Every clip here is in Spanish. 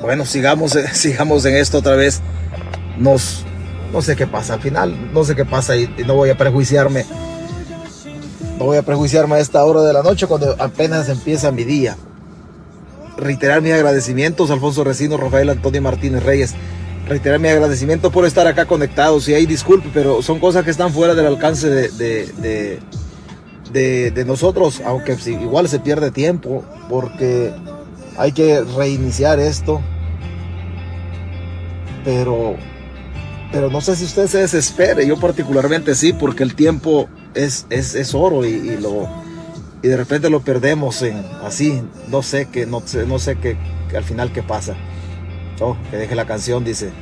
Bueno, sigamos, eh, sigamos en esto otra vez. No sé qué pasa al final, no sé qué pasa y, no voy a prejuiciarme. No voy a prejuiciarme a esta hora de la noche cuando apenas empieza mi día. Reiterar mis agradecimientos Alfonso Recino, Rafael Antonio Martínez Reyes. Reiterar mi agradecimiento por estar acá conectados. Y hay disculpe, pero son cosas que están fuera del alcance de, de, nosotros, aunque igual se pierde tiempo, porque hay que reiniciar esto pero, pero no sé si usted se desespere, yo particularmente sí, porque el tiempo es, es, oro y, lo, y de repente lo perdemos en así, no sé qué, no sé, no sé qué, al final qué pasa. Oh, que deje la canción, dice.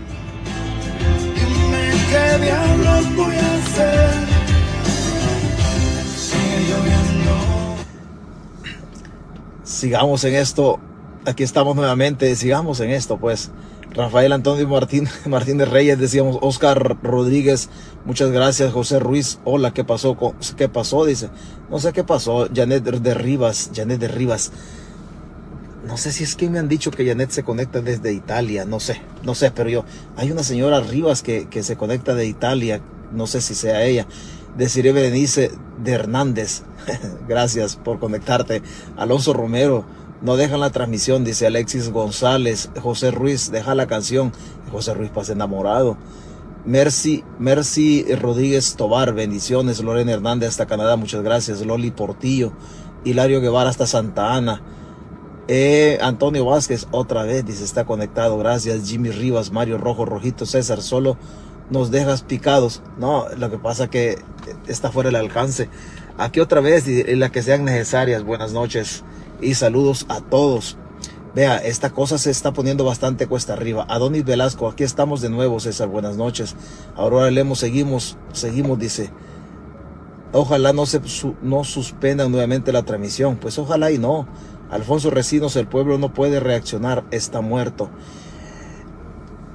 Sigamos en esto. Aquí estamos nuevamente. Sigamos en esto, pues. Rafael Antonio Martín, Martínez Reyes, decíamos Oscar Rodríguez, muchas gracias, José Ruiz, hola, ¿qué pasó? ¿Qué pasó? Dice, no sé qué pasó, Janet de Rivas, Janet de Rivas. No sé si es que me han dicho que Janet se conecta desde Italia, no sé, no sé, pero yo, hay una señora Rivas que, que se conecta de Italia, no sé si sea ella. Deciré Berenice de Hernández, gracias por conectarte. Alonso Romero, no dejan la transmisión, dice Alexis González. José Ruiz, deja la canción. José Ruiz pasa enamorado. Mercy, Mercy Rodríguez Tobar, bendiciones. Lorena Hernández hasta Canadá, muchas gracias. Loli Portillo. Hilario Guevara hasta Santa Ana. Eh, Antonio Vázquez, otra vez, dice, está conectado. Gracias. Jimmy Rivas, Mario Rojo, Rojito, César, solo nos dejas picados. No, lo que pasa que está fuera del alcance. Aquí otra vez, y la que sean necesarias. Buenas noches y saludos a todos. Vea, esta cosa se está poniendo bastante cuesta arriba. Adonis Velasco, aquí estamos de nuevo, César. Buenas noches. Aurora Lemos, seguimos, seguimos, dice. Ojalá no se no suspendan nuevamente la transmisión. Pues ojalá y no. Alfonso Recinos, el pueblo no puede reaccionar, está muerto.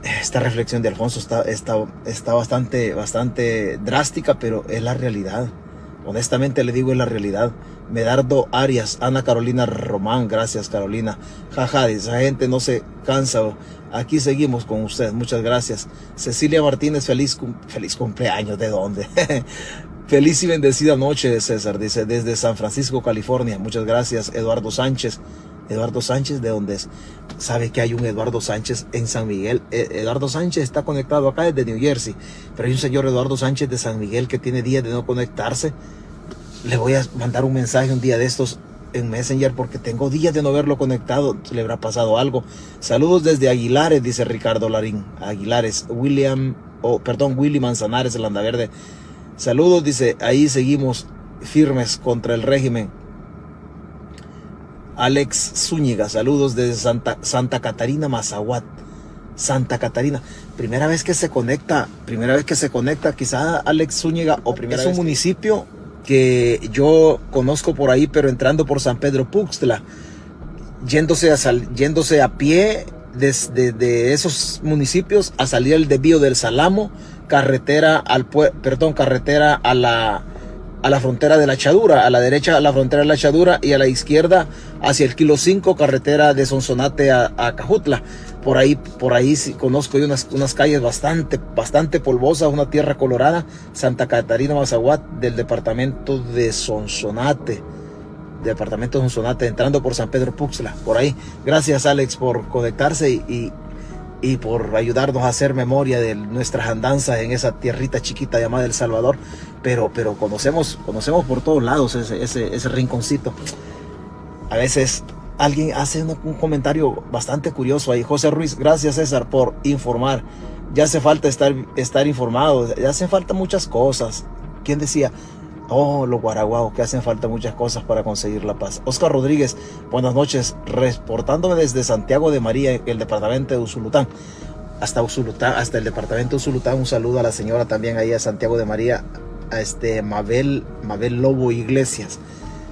Esta reflexión de Alfonso está, está, está bastante, bastante drástica, pero es la realidad. Honestamente le digo, es la realidad. Medardo Arias, Ana Carolina Román, gracias Carolina. Jaja, esa gente no se cansa. Aquí seguimos con usted, muchas gracias. Cecilia Martínez, feliz, feliz cumpleaños, ¿de dónde? feliz y bendecida noche, César, dice, desde San Francisco, California. Muchas gracias, Eduardo Sánchez. Eduardo Sánchez, ¿de dónde es? Sabe que hay un Eduardo Sánchez en San Miguel. E, Eduardo Sánchez está conectado acá desde New Jersey, pero hay un señor Eduardo Sánchez de San Miguel que tiene días de no conectarse. Le voy a mandar un mensaje un día de estos en Messenger porque tengo días de no verlo conectado. Le habrá pasado algo. Saludos desde Aguilares, dice Ricardo Larín. Aguilares, William, oh, perdón, Willy Manzanares, el Verde. Saludos, dice, ahí seguimos firmes contra el régimen. Alex Zúñiga, saludos desde Santa, Santa Catarina, Mazahuat. Santa Catarina. Primera vez que se conecta, primera vez que se conecta, quizá Alex Zúñiga, o primera es un municipio que yo conozco por ahí, pero entrando por San Pedro Puxtla, yéndose a, yéndose a pie desde de esos municipios a salir el desvío del Salamo, carretera al perdón, carretera a la a la frontera de la Chadura, a la derecha a la frontera de la Chadura y a la izquierda hacia el kilo 5, carretera de Sonsonate a, Cajutla. Por ahí, por ahí conozco unas, unas calles bastante, bastante polvosas, una tierra colorada, Santa Catarina Mazahuat, del departamento de Sonsonate. Departamento de Sonsonate, entrando por San Pedro Puxla, por ahí. Gracias Alex por conectarse y por ayudarnos a hacer memoria de nuestras andanzas en esa tierrita chiquita llamada El Salvador, pero, pero conocemos, conocemos por todos lados ese, ese, rinconcito. A veces alguien hace un, comentario bastante curioso ahí. José Ruiz, gracias César por informar. Ya hace falta estar, estar informado, ya hacen falta muchas cosas. ¿Quién decía? Oh, los guaraguaos, que hacen falta muchas cosas para conseguir la paz. Oscar Rodríguez, buenas noches, reportándome desde Santiago de María, el departamento de Usulután. Hasta Usulután, hasta el departamento de Usulután, un saludo a la señora también ahí a Santiago de María, a este Mabel, Mabel Lobo Iglesias.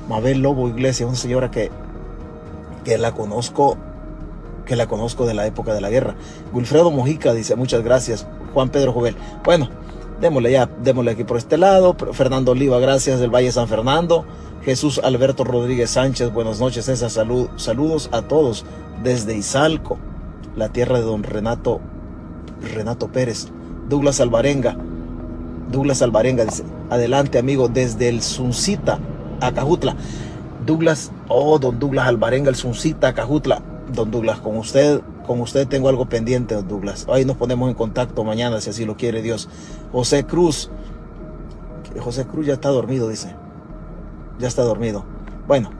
Mabel Lobo Iglesias, una señora que, que la conozco que la conozco de la época de la guerra. Wilfredo Mojica dice, muchas gracias. Juan Pedro Jovel. Bueno, démosle ya, démosle aquí por este lado. Fernando Oliva, gracias del Valle San Fernando. Jesús Alberto Rodríguez Sánchez, buenas noches, César, salud, saludos a todos desde Izalco, la tierra de don Renato, Renato Pérez. Douglas Alvarenga, Douglas Alvarenga dice, adelante amigo, desde el Suncita, Acajutla. Douglas, oh, don Douglas Alvarenga, el Suncita, Acajutla. Don Douglas, con usted, con usted tengo algo pendiente, Douglas. Ahí nos ponemos en contacto mañana, si así lo quiere Dios. José Cruz, José Cruz ya está dormido, dice. Ya está dormido. Bueno,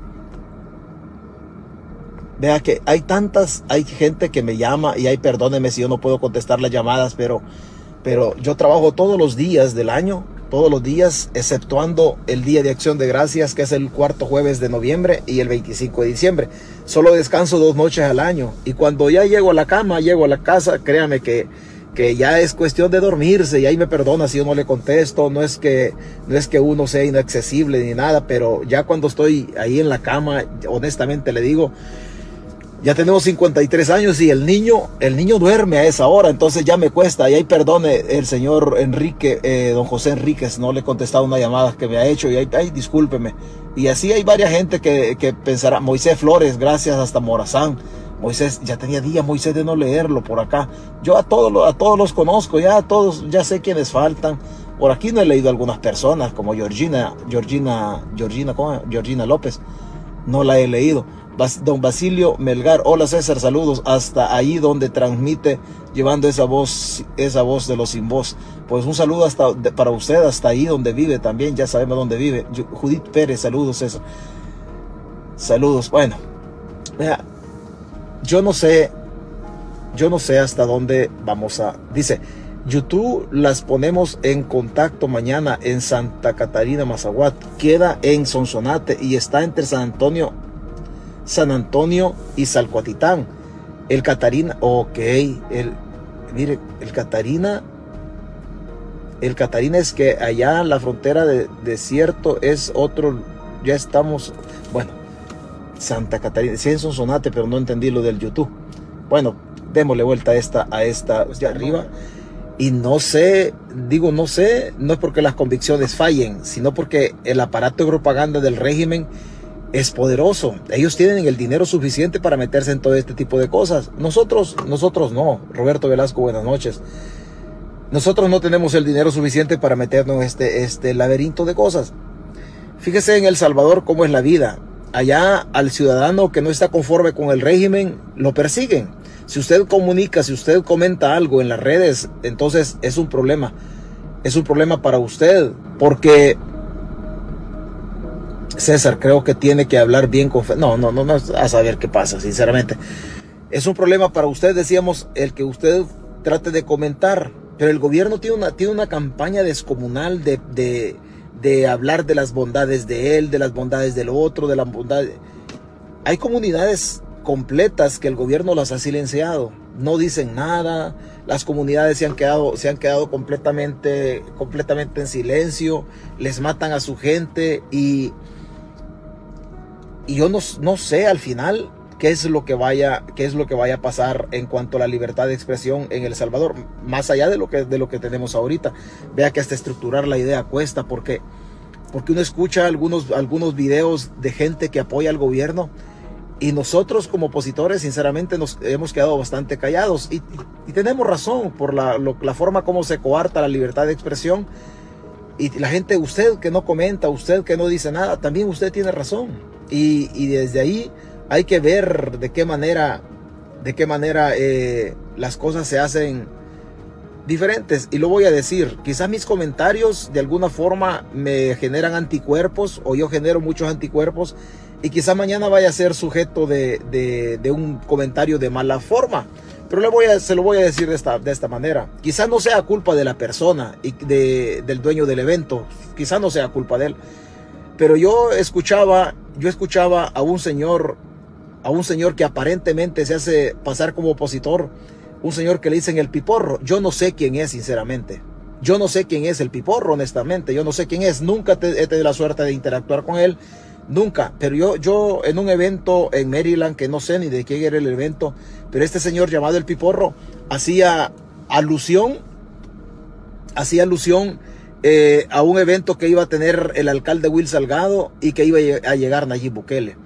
vea que hay tantas, hay gente que me llama y hay, perdóneme si yo no puedo contestar las llamadas, pero, pero yo trabajo todos los días del año todos los días, exceptuando el Día de Acción de Gracias, que es el cuarto jueves de noviembre y el 25 de diciembre. Solo descanso dos noches al año. Y cuando ya llego a la cama, llego a la casa, créame que, que ya es cuestión de dormirse y ahí me perdona si yo no le contesto. No es que, no es que uno sea inaccesible ni nada, pero ya cuando estoy ahí en la cama, honestamente le digo, ya tenemos 53 años y el niño, el niño duerme a esa hora, entonces ya me cuesta. Y ahí perdone el señor Enrique, eh, don José Enríquez, no le he contestado una llamada que me ha hecho y ahí, ahí discúlpeme. Y así hay varias gente que, que pensará, Moisés Flores, gracias hasta Morazán. Moisés, ya tenía día Moisés de no leerlo por acá. Yo a todos, a todos los conozco, ya a todos, ya sé quiénes faltan. Por aquí no he leído algunas personas como Georgina, Georgina, Georgina, ¿cómo? Georgina López. No la he leído don Basilio Melgar. Hola César, saludos hasta ahí donde transmite llevando esa voz, esa voz de los sin voz. Pues un saludo hasta para usted hasta ahí donde vive también, ya sabemos dónde vive. Judith Pérez, saludos César. Saludos. Bueno, yo no sé, yo no sé hasta dónde vamos a. Dice, YouTube las ponemos en contacto mañana en Santa Catarina, Mazaguat. Queda en Sonsonate y está entre San Antonio San Antonio y Salcuatitán. El Catarina, ok, el, mire, el Catarina, el Catarina es que allá en la frontera de desierto es otro, ya estamos, bueno, Santa Catarina, sí en Sonsonate, pero no entendí lo del YouTube. Bueno, démosle vuelta a esta, a esta, de arriba. Y no sé, digo no sé, no es porque las convicciones fallen, sino porque el aparato de propaganda del régimen es poderoso. Ellos tienen el dinero suficiente para meterse en todo este tipo de cosas. Nosotros, nosotros no. Roberto Velasco, buenas noches. Nosotros no tenemos el dinero suficiente para meternos en este, este laberinto de cosas. Fíjese en El Salvador cómo es la vida. Allá al ciudadano que no está conforme con el régimen, lo persiguen. Si usted comunica, si usted comenta algo en las redes, entonces es un problema. Es un problema para usted. Porque César, creo que tiene que hablar bien con... No, no, no, no, a saber qué pasa, sinceramente. Es un problema para usted, decíamos, el que usted trate de comentar, pero el gobierno tiene una, tiene una campaña descomunal de, de, de hablar de las bondades de él, de las bondades del otro, de la bondad... Hay comunidades completas que el gobierno las ha silenciado, no dicen nada, las comunidades se han quedado, se han quedado completamente, completamente en silencio, les matan a su gente y y yo no, no sé al final qué es lo que vaya qué es lo que vaya a pasar en cuanto a la libertad de expresión en El Salvador más allá de lo que de lo que tenemos ahorita. Vea que hasta estructurar la idea cuesta porque porque uno escucha algunos algunos videos de gente que apoya al gobierno y nosotros como opositores sinceramente nos hemos quedado bastante callados. Y, y tenemos razón por la, la forma como se coarta la libertad de expresión. Y la gente usted que no comenta usted que no dice nada también usted tiene razón. Y, desde ahí hay que ver de qué manera, de qué manera eh, las cosas se hacen diferentes. Y lo voy a decir, quizás mis comentarios de alguna forma me generan anticuerpos o yo genero muchos anticuerpos y quizás mañana vaya a ser sujeto de, un comentario de mala forma. Pero le se lo voy a decir de esta, manera. Quizás no sea culpa de la persona y del dueño del evento. Quizás no sea culpa de él. Pero yo escuchaba, yo escuchaba a un señor, a un señor que aparentemente se hace pasar como opositor, un señor que le dicen el piporro. Yo no sé quién es, sinceramente. Yo no sé quién es el piporro, honestamente. Yo no sé quién es. Nunca he tenido la suerte de interactuar con él. Nunca. Pero yo, yo en un evento en Maryland, que no sé ni de quién era el evento, pero este señor llamado el Piporro hacía alusión, hacía alusión eh, a un evento que iba a tener el alcalde Will Salgado y que iba a llegar Nayib Bukele.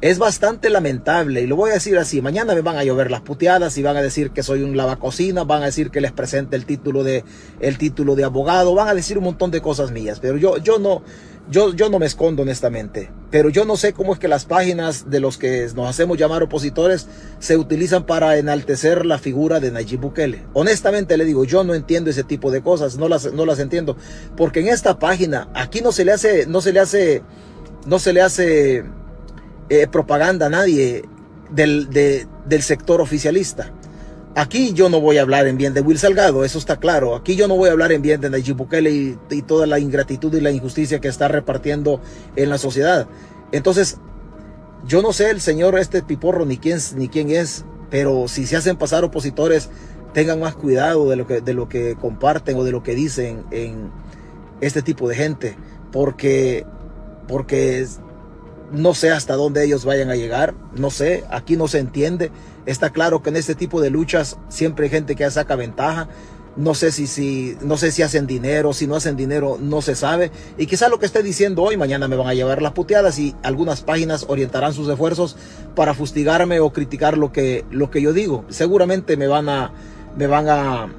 Es bastante lamentable y lo voy a decir así, mañana me van a llover las puteadas y van a decir que soy un lavacocina, van a decir que les presente el título de el título de abogado, van a decir un montón de cosas mías, pero yo yo no yo, yo no me escondo honestamente, pero yo no sé cómo es que las páginas de los que nos hacemos llamar opositores se utilizan para enaltecer la figura de Nayib Bukele. Honestamente le digo, yo no entiendo ese tipo de cosas, no las, no las entiendo, porque en esta página aquí no se le hace, no se le hace, no se le hace eh, propaganda a nadie del, del sector oficialista. Aquí yo no voy a hablar en bien de Will Salgado, eso está claro. Aquí yo no voy a hablar en bien de Nayib Bukele y, toda la ingratitud y la injusticia que está repartiendo en la sociedad. Entonces, yo no sé el señor este piporro ni quién, ni quién es, pero si se hacen pasar opositores, tengan más cuidado de lo que, de lo que comparten o de lo que dicen en este tipo de gente, porque, porque no sé hasta dónde ellos vayan a llegar, no sé, aquí no se entiende. Está claro que en este tipo de luchas siempre hay gente que saca ventaja. No sé si, si, no sé si hacen dinero, si no hacen dinero, no se sabe. Y quizá lo que esté diciendo hoy, mañana me van a llevar las puteadas y algunas páginas orientarán sus esfuerzos para fustigarme o criticar lo que, lo que yo digo. Seguramente me van a, me van a,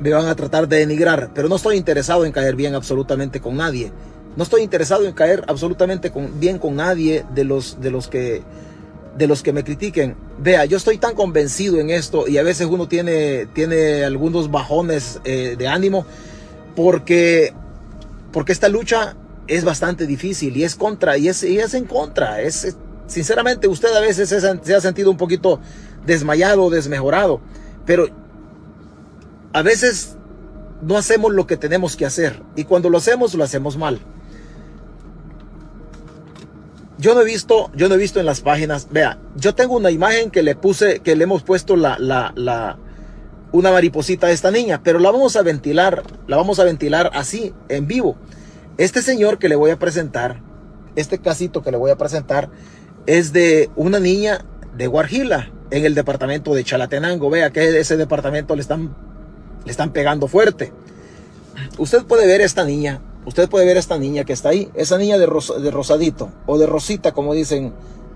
me van a tratar de denigrar, pero no estoy interesado en caer bien absolutamente con nadie. No estoy interesado en caer absolutamente bien con nadie de los, de los que de los que me critiquen. Vea, yo estoy tan convencido en esto y a veces uno tiene, tiene algunos bajones eh, de ánimo porque, porque esta lucha es bastante difícil y es contra, y es, y es en contra. Es, sinceramente, usted a veces se, se ha sentido un poquito desmayado, desmejorado, pero a veces no hacemos lo que tenemos que hacer y cuando lo hacemos, lo hacemos mal. Yo no he visto, yo no he visto en las páginas, vea, yo tengo una imagen que le puse, que le hemos puesto la, la, la, una mariposita a esta niña, pero la vamos a ventilar, la vamos a ventilar así, en vivo. Este señor que le voy a presentar, este casito que le voy a presentar, es de una niña de Guarjila, en el departamento de Chalatenango. Vea que ese departamento le están, le están pegando fuerte. Usted puede ver esta niña, Usted puede ver a esta niña que está ahí, esa niña de, rosadito o de rosita, como dicen,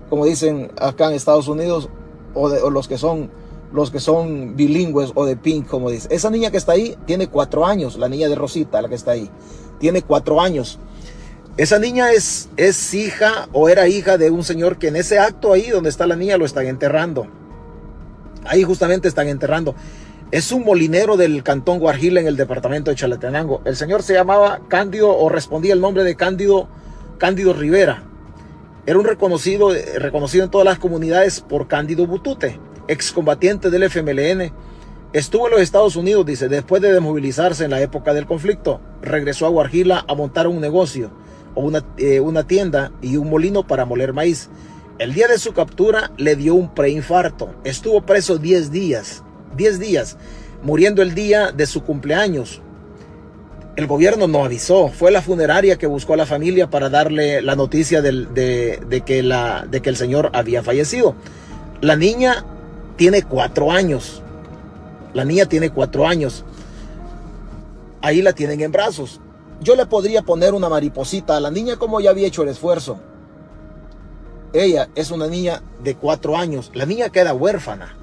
como dicen acá en Estados Unidos, o, los que son los que son bilingües o de pink, como dice. Esa niña que está ahí tiene cuatro años, la niña de rosita, la que está ahí, tiene cuatro años. Esa niña es, es hija o era hija de un señor que en ese acto ahí donde está la niña lo están enterrando. Ahí justamente están enterrando. Es un molinero del cantón Guarjila en el departamento de Chalatenango. El señor se llamaba Cándido o respondía el nombre de Cándido, Cándido Rivera. Era un reconocido, reconocido en todas las comunidades por Cándido Butute, excombatiente del FMLN. Estuvo en los Estados Unidos, dice, después de desmovilizarse en la época del conflicto. Regresó a Guarjila a montar un negocio o una, eh, una tienda y un molino para moler maíz. El día de su captura le dio un preinfarto. Estuvo preso 10 días 10 días, muriendo el día de su cumpleaños. El gobierno no avisó, fue la funeraria que buscó a la familia para darle la noticia de, que el señor había fallecido. La niña tiene cuatro años. La niña tiene cuatro años. Ahí la tienen en brazos. Yo le podría poner una mariposita a la niña como ya había hecho el esfuerzo. Ella es una niña de cuatro años. La niña queda huérfana.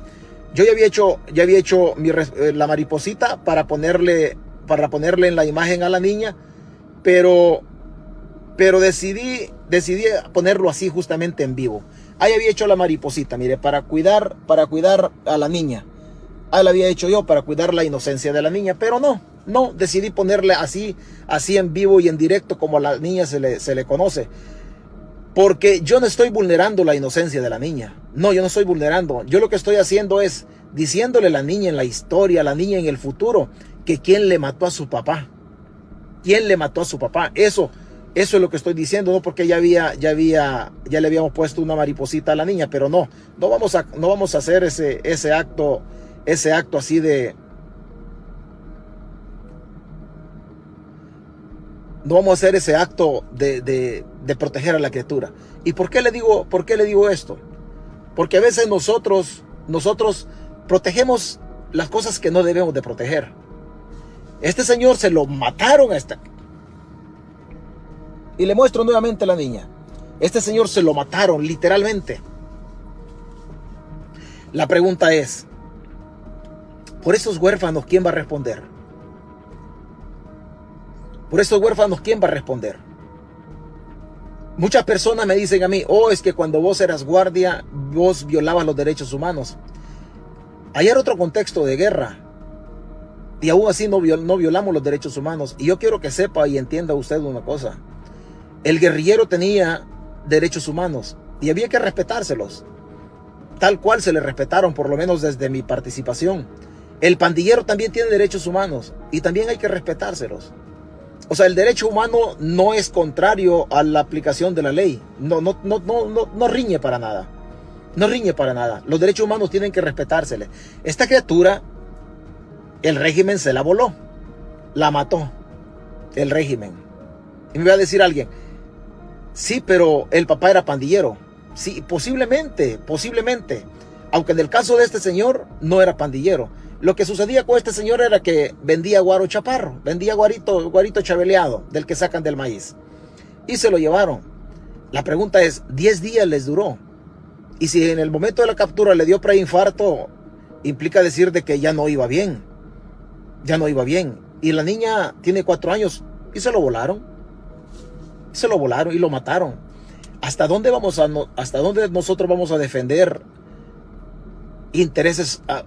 Yo ya había hecho, ya había hecho eh, la mariposita para ponerle, para ponerle en la imagen a la niña, pero, pero decidí, decidí ponerlo así justamente en vivo. Ahí había hecho la mariposita, mire, para cuidar, para cuidar a la niña. Ahí la había hecho yo para cuidar la inocencia de la niña, pero no, no, decidí ponerle así, así en vivo y en directo como a la niña se le, se le conoce. Porque yo no estoy vulnerando la inocencia de la niña. No, yo no estoy vulnerando. Yo lo que estoy haciendo es diciéndole a la niña en la historia, a la niña en el futuro, que quién le mató a su papá. ¿Quién le mató a su papá? Eso, eso es lo que estoy diciendo, no porque ya había, ya había, ya le habíamos puesto una mariposita a la niña, pero no, no vamos a, no vamos a hacer ese, ese acto, ese acto así de, no vamos a hacer ese acto de, de, proteger a la criatura. ¿Y por qué le digo, por qué le digo esto? Porque a veces nosotros, nosotros protegemos las cosas que no debemos de proteger. Este señor se lo mataron a esta. Y le muestro nuevamente a la niña. Este señor se lo mataron literalmente. La pregunta es, por esos huérfanos, ¿quién va a responder? Por esos huérfanos, ¿quién va a responder? Muchas personas me dicen a mí, oh, es que cuando vos eras guardia, vos violabas los derechos humanos. Hay otro contexto de guerra. Y aún así no, no violamos los derechos humanos. Y yo quiero que sepa y entienda usted una cosa. El guerrillero tenía derechos humanos y había que respetárselos. Tal cual se le respetaron, por lo menos desde mi participación. El pandillero también tiene derechos humanos y también hay que respetárselos. O sea, el derecho humano no es contrario a la aplicación de la ley. No, no, no, no, no, riñe para nada. No riñe para nada. Los derechos humanos tienen que respetársele. Esta criatura, el régimen se la voló. La mató. El régimen. Y me va a decir alguien, sí, pero el papá era pandillero. Sí, posiblemente, posiblemente. Aunque en el caso de este señor no era pandillero. Lo que sucedía con este señor era que vendía guaro chaparro, vendía guarito, guarito chabeleado, del que sacan del maíz. Y se lo llevaron. La pregunta es, 10 días les duró. Y si en el momento de la captura le dio preinfarto, implica decir de que ya no iba bien. Ya no iba bien. Y la niña tiene cuatro años y se lo volaron. Se lo volaron y lo mataron. ¿Hasta dónde vamos a, hasta dónde nosotros vamos a defender intereses ah,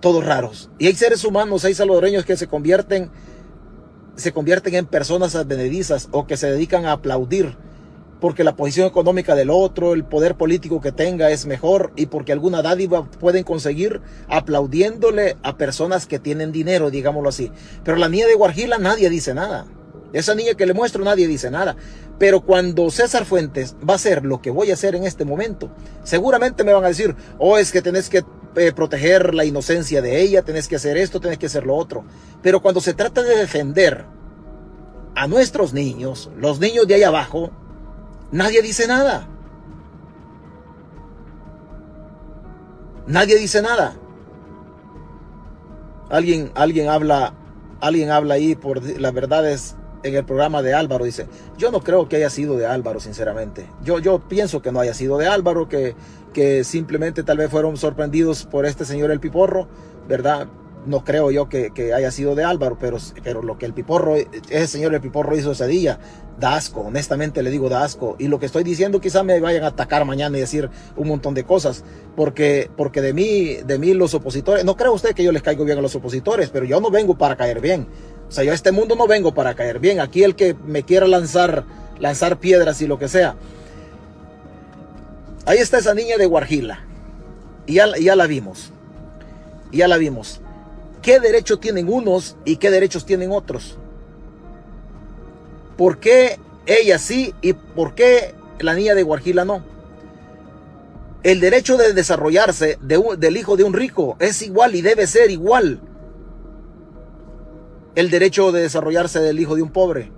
todos raros. Y hay seres humanos, hay salvadoreños que se convierten, se convierten en personas advenedizas o que se dedican a aplaudir porque la posición económica del otro, el poder político que tenga es mejor y porque alguna dádiva pueden conseguir aplaudiéndole a personas que tienen dinero, digámoslo así. Pero la niña de Guarjila nadie dice nada. Esa niña que le muestro nadie dice nada. Pero cuando César Fuentes va a hacer lo que voy a hacer en este momento, seguramente me van a decir, oh, es que tenés que eh, proteger la inocencia de ella, tenés que hacer esto, tenés que hacer lo otro. Pero cuando se trata de defender a nuestros niños, los niños de ahí abajo, nadie dice nada. Nadie dice nada. Alguien, alguien habla, alguien habla ahí por la verdad es en el programa de Álvaro dice, yo no creo que haya sido de Álvaro, sinceramente. Yo, yo pienso que no haya sido de Álvaro, que, que simplemente tal vez fueron sorprendidos por este señor el Piporro, ¿verdad? No creo yo que, haya sido de Álvaro, pero, pero lo que el Piporro, ese señor el Piporro hizo ese día, da asco, honestamente le digo da asco. Y lo que estoy diciendo quizá me vayan a atacar mañana y decir un montón de cosas, porque, porque de mí, de mí los opositores, no creo usted que yo les caigo bien a los opositores, pero yo no vengo para caer bien. O sea, yo a este mundo no vengo para caer bien. Aquí el que me quiera lanzar, lanzar piedras y lo que sea. Ahí está esa niña de Guarjila. Y ya, ya la vimos. Ya la vimos. ¿Qué derecho tienen unos y qué derechos tienen otros? ¿Por qué ella sí y por qué la niña de Guarjila no? El derecho de desarrollarse del hijo de un rico es igual y debe ser igual el derecho de desarrollarse del hijo de un pobre.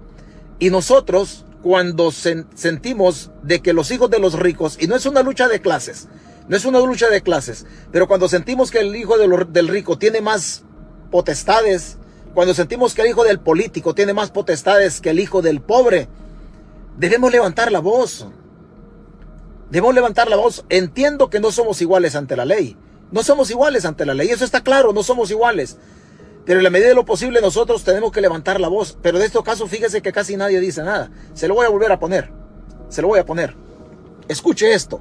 Y nosotros, cuando sentimos de que los hijos de los ricos, y no es una lucha de clases, no es una lucha de clases, pero cuando sentimos que el hijo del rico tiene más potestades, cuando sentimos que el hijo del político tiene más potestades que el hijo del pobre, debemos levantar la voz. Debemos levantar la voz. Entiendo que no somos iguales ante la ley. No somos iguales ante la ley. Eso está claro, no somos iguales. Pero en la medida de lo posible nosotros tenemos que levantar la voz. Pero de estos casos fíjese que casi nadie dice nada. Se lo voy a volver a poner. Se lo voy a poner. Escuche esto.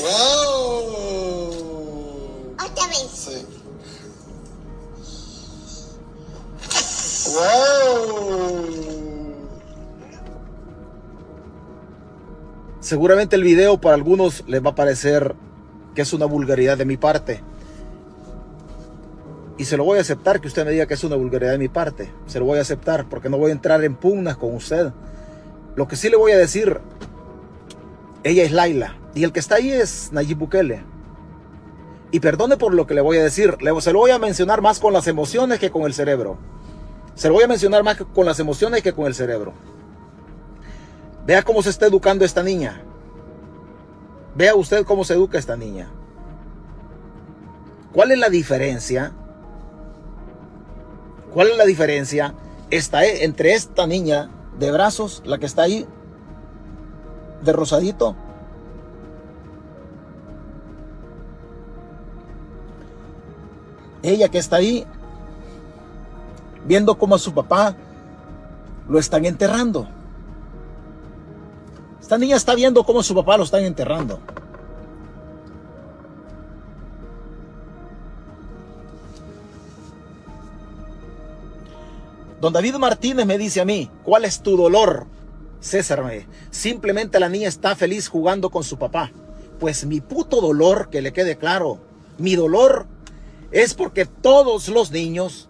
¡Wow! Otra vez. Sí. ¡Wow! Seguramente el video para algunos les va a parecer que es una vulgaridad de mi parte. Y se lo voy a aceptar que usted me diga que es una vulgaridad de mi parte. Se lo voy a aceptar porque no voy a entrar en pugnas con usted. Lo que sí le voy a decir, ella es Laila. Y el que está ahí es Nayib Bukele. Y perdone por lo que le voy a decir. Se lo voy a mencionar más con las emociones que con el cerebro. Se lo voy a mencionar más con las emociones que con el cerebro. Vea cómo se está educando esta niña. Vea usted cómo se educa esta niña. ¿Cuál es la diferencia? ¿Cuál es la diferencia está entre esta niña de brazos, la que está ahí, de rosadito? Ella que está ahí, viendo cómo a su papá lo están enterrando. Esta niña está viendo cómo su papá lo están enterrando. Don David Martínez me dice a mí, ¿cuál es tu dolor? César me simplemente la niña está feliz jugando con su papá. Pues mi puto dolor, que le quede claro, mi dolor es porque todos los niños,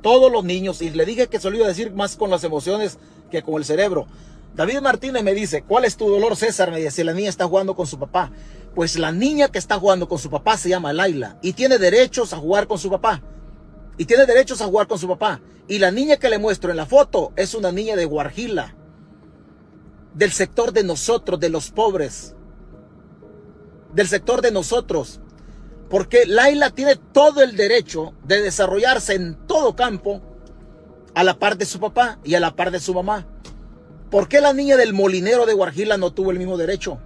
todos los niños, y le dije que se lo iba a decir más con las emociones que con el cerebro. David Martínez me dice, ¿cuál es tu dolor, César? Me dice, si la niña está jugando con su papá. Pues la niña que está jugando con su papá se llama Laila y tiene derechos a jugar con su papá. Y tiene derechos a jugar con su papá. Y la niña que le muestro en la foto es una niña de Guarjila. Del sector de nosotros, de los pobres. Del sector de nosotros. Porque Laila tiene todo el derecho de desarrollarse en todo campo a la par de su papá y a la par de su mamá. ¿Por qué la niña del molinero de Guarjila no tuvo el mismo derecho?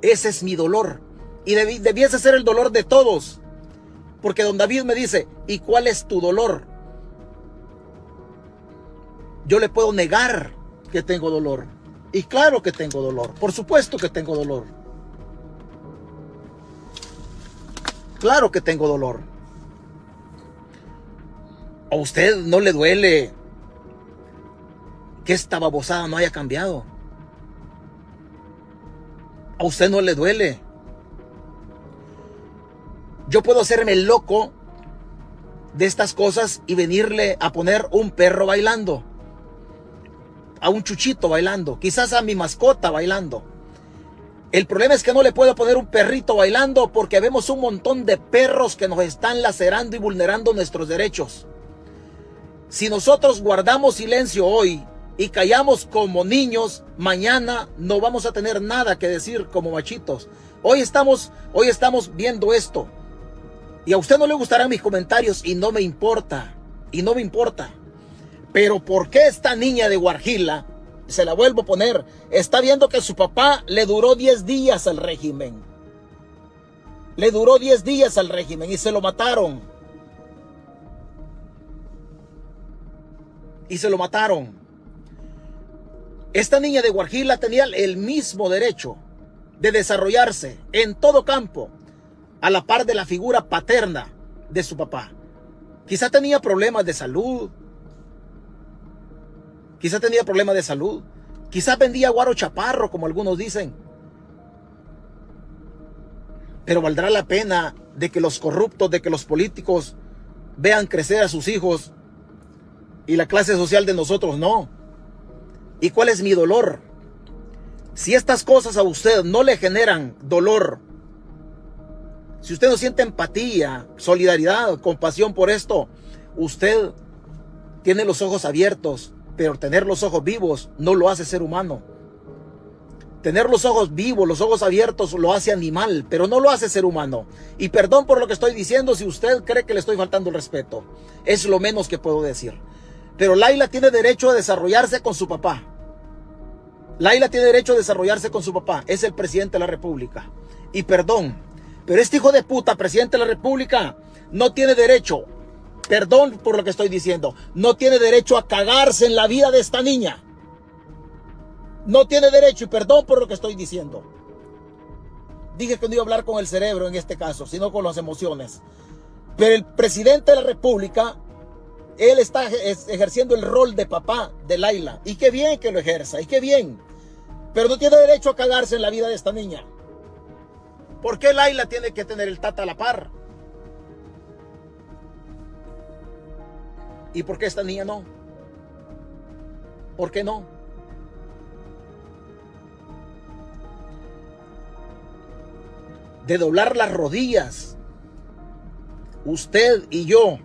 Ese es mi dolor. Y debiese ser el dolor de todos. Porque don David me dice, ¿y cuál es tu dolor? Yo le puedo negar que tengo dolor. Y claro que tengo dolor. Por supuesto que tengo dolor. Claro que tengo dolor. ¿A usted no le duele que esta babosada no haya cambiado? ¿A usted no le duele yo puedo hacerme loco de estas cosas y venirle a poner un perro bailando. A un chuchito bailando. Quizás a mi mascota bailando. El problema es que no le puedo poner un perrito bailando porque vemos un montón de perros que nos están lacerando y vulnerando nuestros derechos. Si nosotros guardamos silencio hoy y callamos como niños, mañana no vamos a tener nada que decir como machitos. Hoy estamos, hoy estamos viendo esto. Y a usted no le gustarán mis comentarios y no me importa. Y no me importa. Pero ¿por qué esta niña de Guarjila, se la vuelvo a poner, está viendo que su papá le duró 10 días al régimen? Le duró 10 días al régimen y se lo mataron. Y se lo mataron. Esta niña de Guarjila tenía el mismo derecho de desarrollarse en todo campo a la par de la figura paterna de su papá. Quizá tenía problemas de salud. Quizá tenía problemas de salud. Quizá vendía guaro chaparro, como algunos dicen. Pero valdrá la pena de que los corruptos, de que los políticos vean crecer a sus hijos y la clase social de nosotros no. ¿Y cuál es mi dolor? Si estas cosas a usted no le generan dolor, si usted no siente empatía, solidaridad, compasión por esto, usted tiene los ojos abiertos, pero tener los ojos vivos no lo hace ser humano. Tener los ojos vivos, los ojos abiertos lo hace animal, pero no lo hace ser humano. Y perdón por lo que estoy diciendo si usted cree que le estoy faltando el respeto. Es lo menos que puedo decir. Pero Laila tiene derecho a desarrollarse con su papá. Laila tiene derecho a desarrollarse con su papá. Es el presidente de la República. Y perdón, pero este hijo de puta, presidente de la República, no tiene derecho, perdón por lo que estoy diciendo, no tiene derecho a cagarse en la vida de esta niña. No tiene derecho y perdón por lo que estoy diciendo. Dije que no iba a hablar con el cerebro en este caso, sino con las emociones. Pero el presidente de la República, él está ejerciendo el rol de papá de Laila. Y qué bien que lo ejerza, y qué bien. Pero no tiene derecho a cagarse en la vida de esta niña. ¿Por qué Laila tiene que tener el tata a la par? ¿Y por qué esta niña no? ¿Por qué no? De doblar las rodillas. Usted y yo.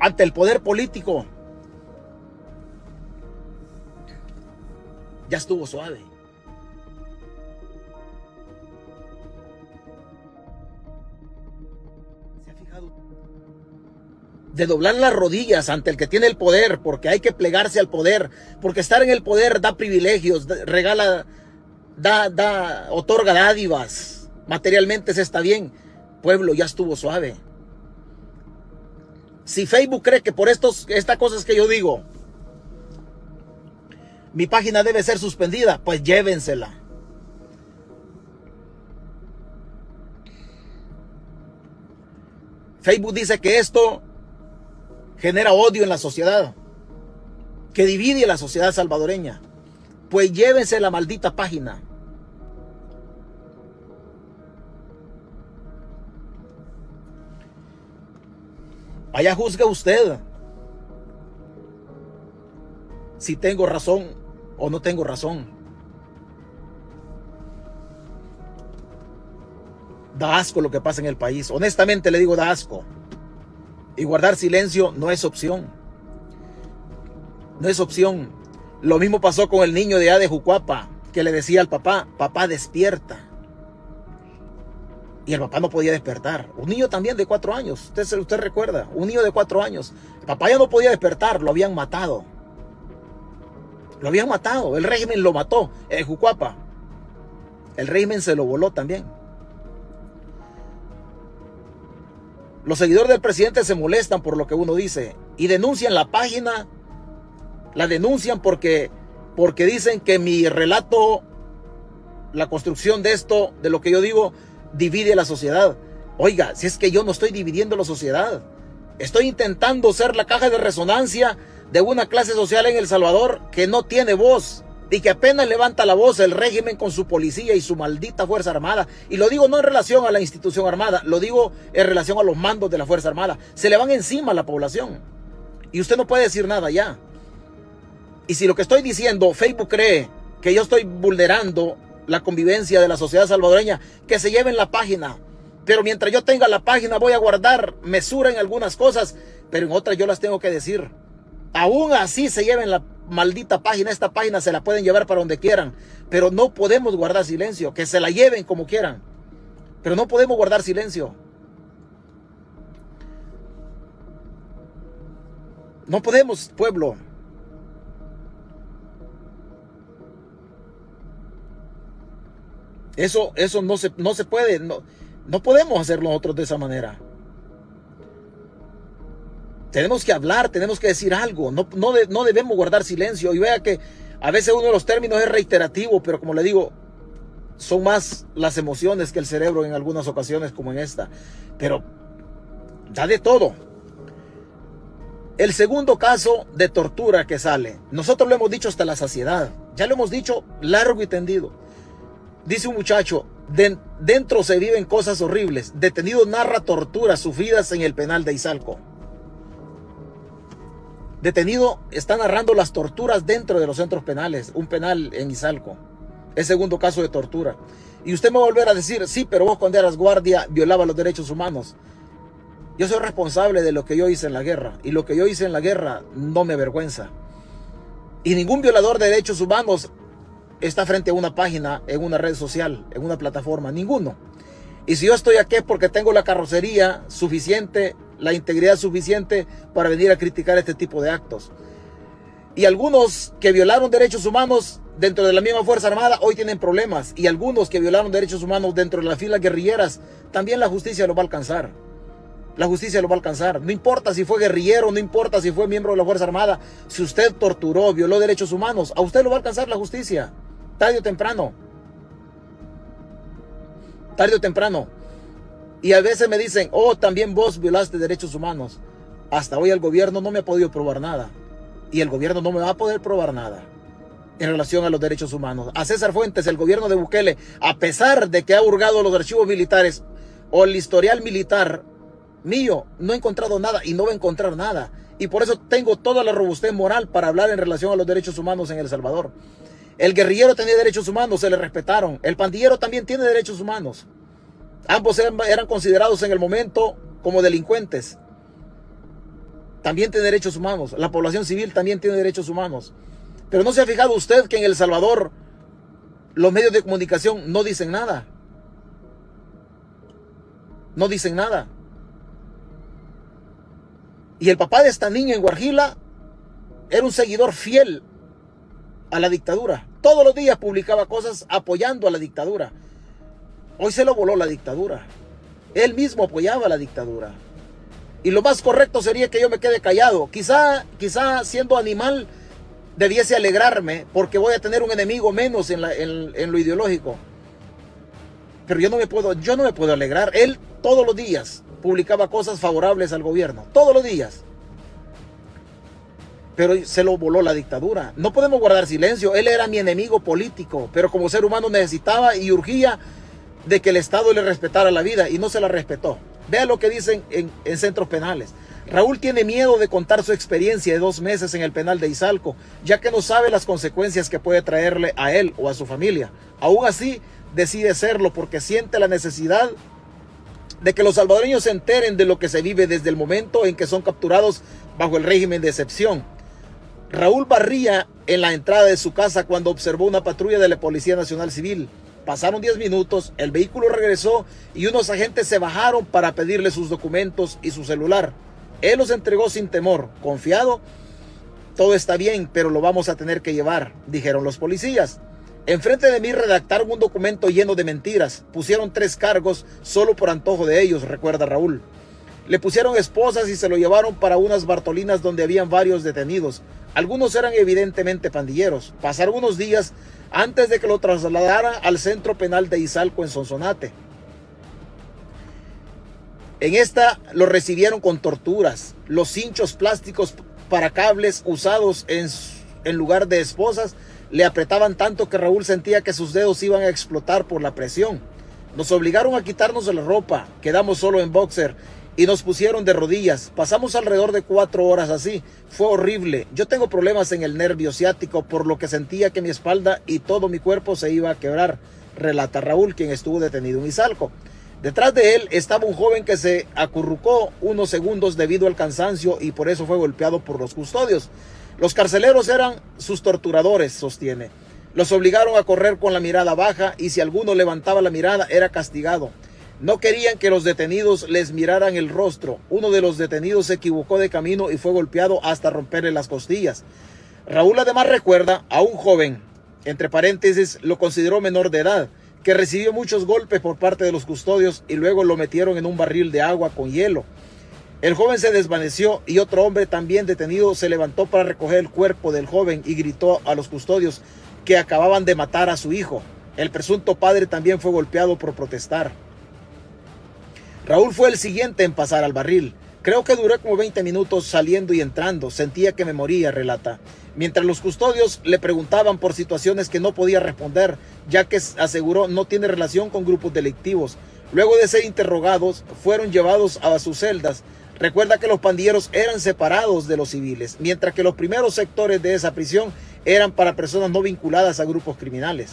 ante el poder político. Ya estuvo suave. De doblar las rodillas ante el que tiene el poder, porque hay que plegarse al poder, porque estar en el poder da privilegios, regala, da, da, otorga dádivas. Materialmente se está bien. Pueblo ya estuvo suave. Si Facebook cree que por estos, estas cosas que yo digo, mi página debe ser suspendida, pues llévensela. Facebook dice que esto genera odio en la sociedad, que divide a la sociedad salvadoreña. Pues llévense la maldita página. Allá juzga usted si tengo razón o no tengo razón. Da asco lo que pasa en el país. Honestamente le digo, da asco. Y guardar silencio no es opción. No es opción. Lo mismo pasó con el niño de allá de Jucuapa, que le decía al papá, papá despierta. Y el papá no podía despertar. Un niño también de cuatro años. Usted, usted recuerda. Un niño de cuatro años. El papá ya no podía despertar. Lo habían matado. Lo habían matado. El régimen lo mató. En Jucuapa. El régimen se lo voló también. Los seguidores del presidente se molestan por lo que uno dice. Y denuncian la página. La denuncian porque, porque dicen que mi relato, la construcción de esto, de lo que yo digo, divide la sociedad. Oiga, si es que yo no estoy dividiendo la sociedad, estoy intentando ser la caja de resonancia de una clase social en El Salvador que no tiene voz y que apenas levanta la voz el régimen con su policía y su maldita Fuerza Armada. Y lo digo no en relación a la institución armada, lo digo en relación a los mandos de la Fuerza Armada. Se le van encima a la población. Y usted no puede decir nada ya. Y si lo que estoy diciendo, Facebook cree que yo estoy vulnerando la convivencia de la sociedad salvadoreña, que se lleven la página. Pero mientras yo tenga la página voy a guardar mesura en algunas cosas, pero en otras yo las tengo que decir. Aún así se lleven la maldita página, esta página se la pueden llevar para donde quieran, pero no podemos guardar silencio, que se la lleven como quieran, pero no podemos guardar silencio. No podemos, pueblo. Eso, eso no se, no se puede, no, no podemos hacerlo nosotros de esa manera. Tenemos que hablar, tenemos que decir algo, no, no, no debemos guardar silencio. Y vea que a veces uno de los términos es reiterativo, pero como le digo, son más las emociones que el cerebro en algunas ocasiones como en esta. Pero da de todo. El segundo caso de tortura que sale, nosotros lo hemos dicho hasta la saciedad, ya lo hemos dicho largo y tendido. Dice un muchacho, dentro se viven cosas horribles. Detenido narra torturas sufridas en el penal de Izalco. Detenido está narrando las torturas dentro de los centros penales, un penal en Izalco. Es segundo caso de tortura. Y usted me va a volver a decir, sí, pero vos cuando eras guardia violaba los derechos humanos. Yo soy responsable de lo que yo hice en la guerra. Y lo que yo hice en la guerra no me avergüenza. Y ningún violador de derechos humanos está frente a una página, en una red social, en una plataforma. Ninguno. Y si yo estoy aquí es porque tengo la carrocería suficiente, la integridad suficiente para venir a criticar este tipo de actos. Y algunos que violaron derechos humanos dentro de la misma Fuerza Armada hoy tienen problemas. Y algunos que violaron derechos humanos dentro de las filas guerrilleras, también la justicia lo va a alcanzar. La justicia lo va a alcanzar. No importa si fue guerrillero, no importa si fue miembro de la Fuerza Armada. Si usted torturó, violó derechos humanos, a usted lo va a alcanzar la justicia tarde o temprano. Tarde o temprano. Y a veces me dicen, oh, también vos violaste derechos humanos. Hasta hoy el gobierno no me ha podido probar nada. Y el gobierno no me va a poder probar nada en relación a los derechos humanos. A César Fuentes, el gobierno de Bukele, a pesar de que ha hurgado los archivos militares o el historial militar mío, no he encontrado nada y no va a encontrar nada. Y por eso tengo toda la robustez moral para hablar en relación a los derechos humanos en El Salvador. El guerrillero tenía derechos humanos, se le respetaron. El pandillero también tiene derechos humanos. Ambos eran, considerados en el momento como delincuentes. también tiene derechos humanos. La población civil también tiene derechos humanos. Pero no se ha fijado usted que en El Salvador los medios de comunicación no dicen nada. No dicen nada. Y el papá de esta niña en Guarjila era un seguidor fiel a la dictadura. Todos los días publicaba cosas apoyando a la dictadura. Hoy se lo voló la dictadura. Él mismo apoyaba la dictadura. Y lo más correcto sería que yo me quede callado. Quizá, quizá siendo animal debiese alegrarme porque voy a tener un enemigo menos en, en lo ideológico. Pero yo no me puedo, yo no me puedo alegrar. Él todos los días publicaba cosas favorables al gobierno. Todos los días. Pero se lo voló la dictadura. No podemos guardar silencio. Él era mi enemigo político. Pero como ser humano necesitaba y urgía de que el Estado le respetara la vida y no se la respetó. Vea lo que dicen en, centros penales. Raúl tiene miedo de contar su experiencia de dos meses en el penal de Izalco, ya que no sabe las consecuencias que puede traerle a él o a su familia. Aún así, decide hacerlo porque siente la necesidad de que los salvadoreños se enteren de lo que se vive desde el momento en que son capturados bajo el régimen de excepción. Raúl barría en la entrada de su casa cuando observó una patrulla de la Policía Nacional Civil. Pasaron 10 minutos, el vehículo regresó y unos agentes se bajaron para pedirle sus documentos y su celular. Él los entregó sin temor, confiado. Todo está bien, pero lo vamos a tener que llevar, dijeron los policías. Enfrente de mí redactaron un documento lleno de mentiras. Pusieron tres cargos solo por antojo de ellos, recuerda Raúl. Le pusieron esposas y se lo llevaron para unas Bartolinas donde habían varios detenidos. Algunos eran evidentemente pandilleros. Pasaron unos días antes de que lo trasladaran al centro penal de Izalco en Sonsonate. En esta lo recibieron con torturas, los hinchos plásticos para cables usados en, en lugar de esposas le apretaban tanto que Raúl sentía que sus dedos iban a explotar por la presión. Nos obligaron a quitarnos la ropa, quedamos solo en boxer y nos pusieron de rodillas. Pasamos alrededor de cuatro horas así. Fue horrible. Yo tengo problemas en el nervio ciático por lo que sentía que mi espalda y todo mi cuerpo se iba a quebrar, relata Raúl, quien estuvo detenido en Izalco. Detrás de él estaba un joven que se acurrucó unos segundos debido al cansancio y por eso fue golpeado por los custodios. Los carceleros eran sus torturadores, sostiene. Los obligaron a correr con la mirada baja y si alguno levantaba la mirada era castigado. No querían que los detenidos les miraran el rostro. Uno de los detenidos se equivocó de camino y fue golpeado hasta romperle las costillas. Raúl además recuerda a un joven, entre paréntesis, lo consideró menor de edad, que recibió muchos golpes por parte de los custodios y luego lo metieron en un barril de agua con hielo. El joven se desvaneció y otro hombre también detenido se levantó para recoger el cuerpo del joven y gritó a los custodios que acababan de matar a su hijo. El presunto padre también fue golpeado por protestar. Raúl fue el siguiente en pasar al barril. Creo que duré como 20 minutos saliendo y entrando. Sentía que me moría, relata. Mientras los custodios le preguntaban por situaciones que no podía responder, ya que aseguró no tiene relación con grupos delictivos. Luego de ser interrogados, fueron llevados a sus celdas. Recuerda que los pandilleros eran separados de los civiles, mientras que los primeros sectores de esa prisión eran para personas no vinculadas a grupos criminales.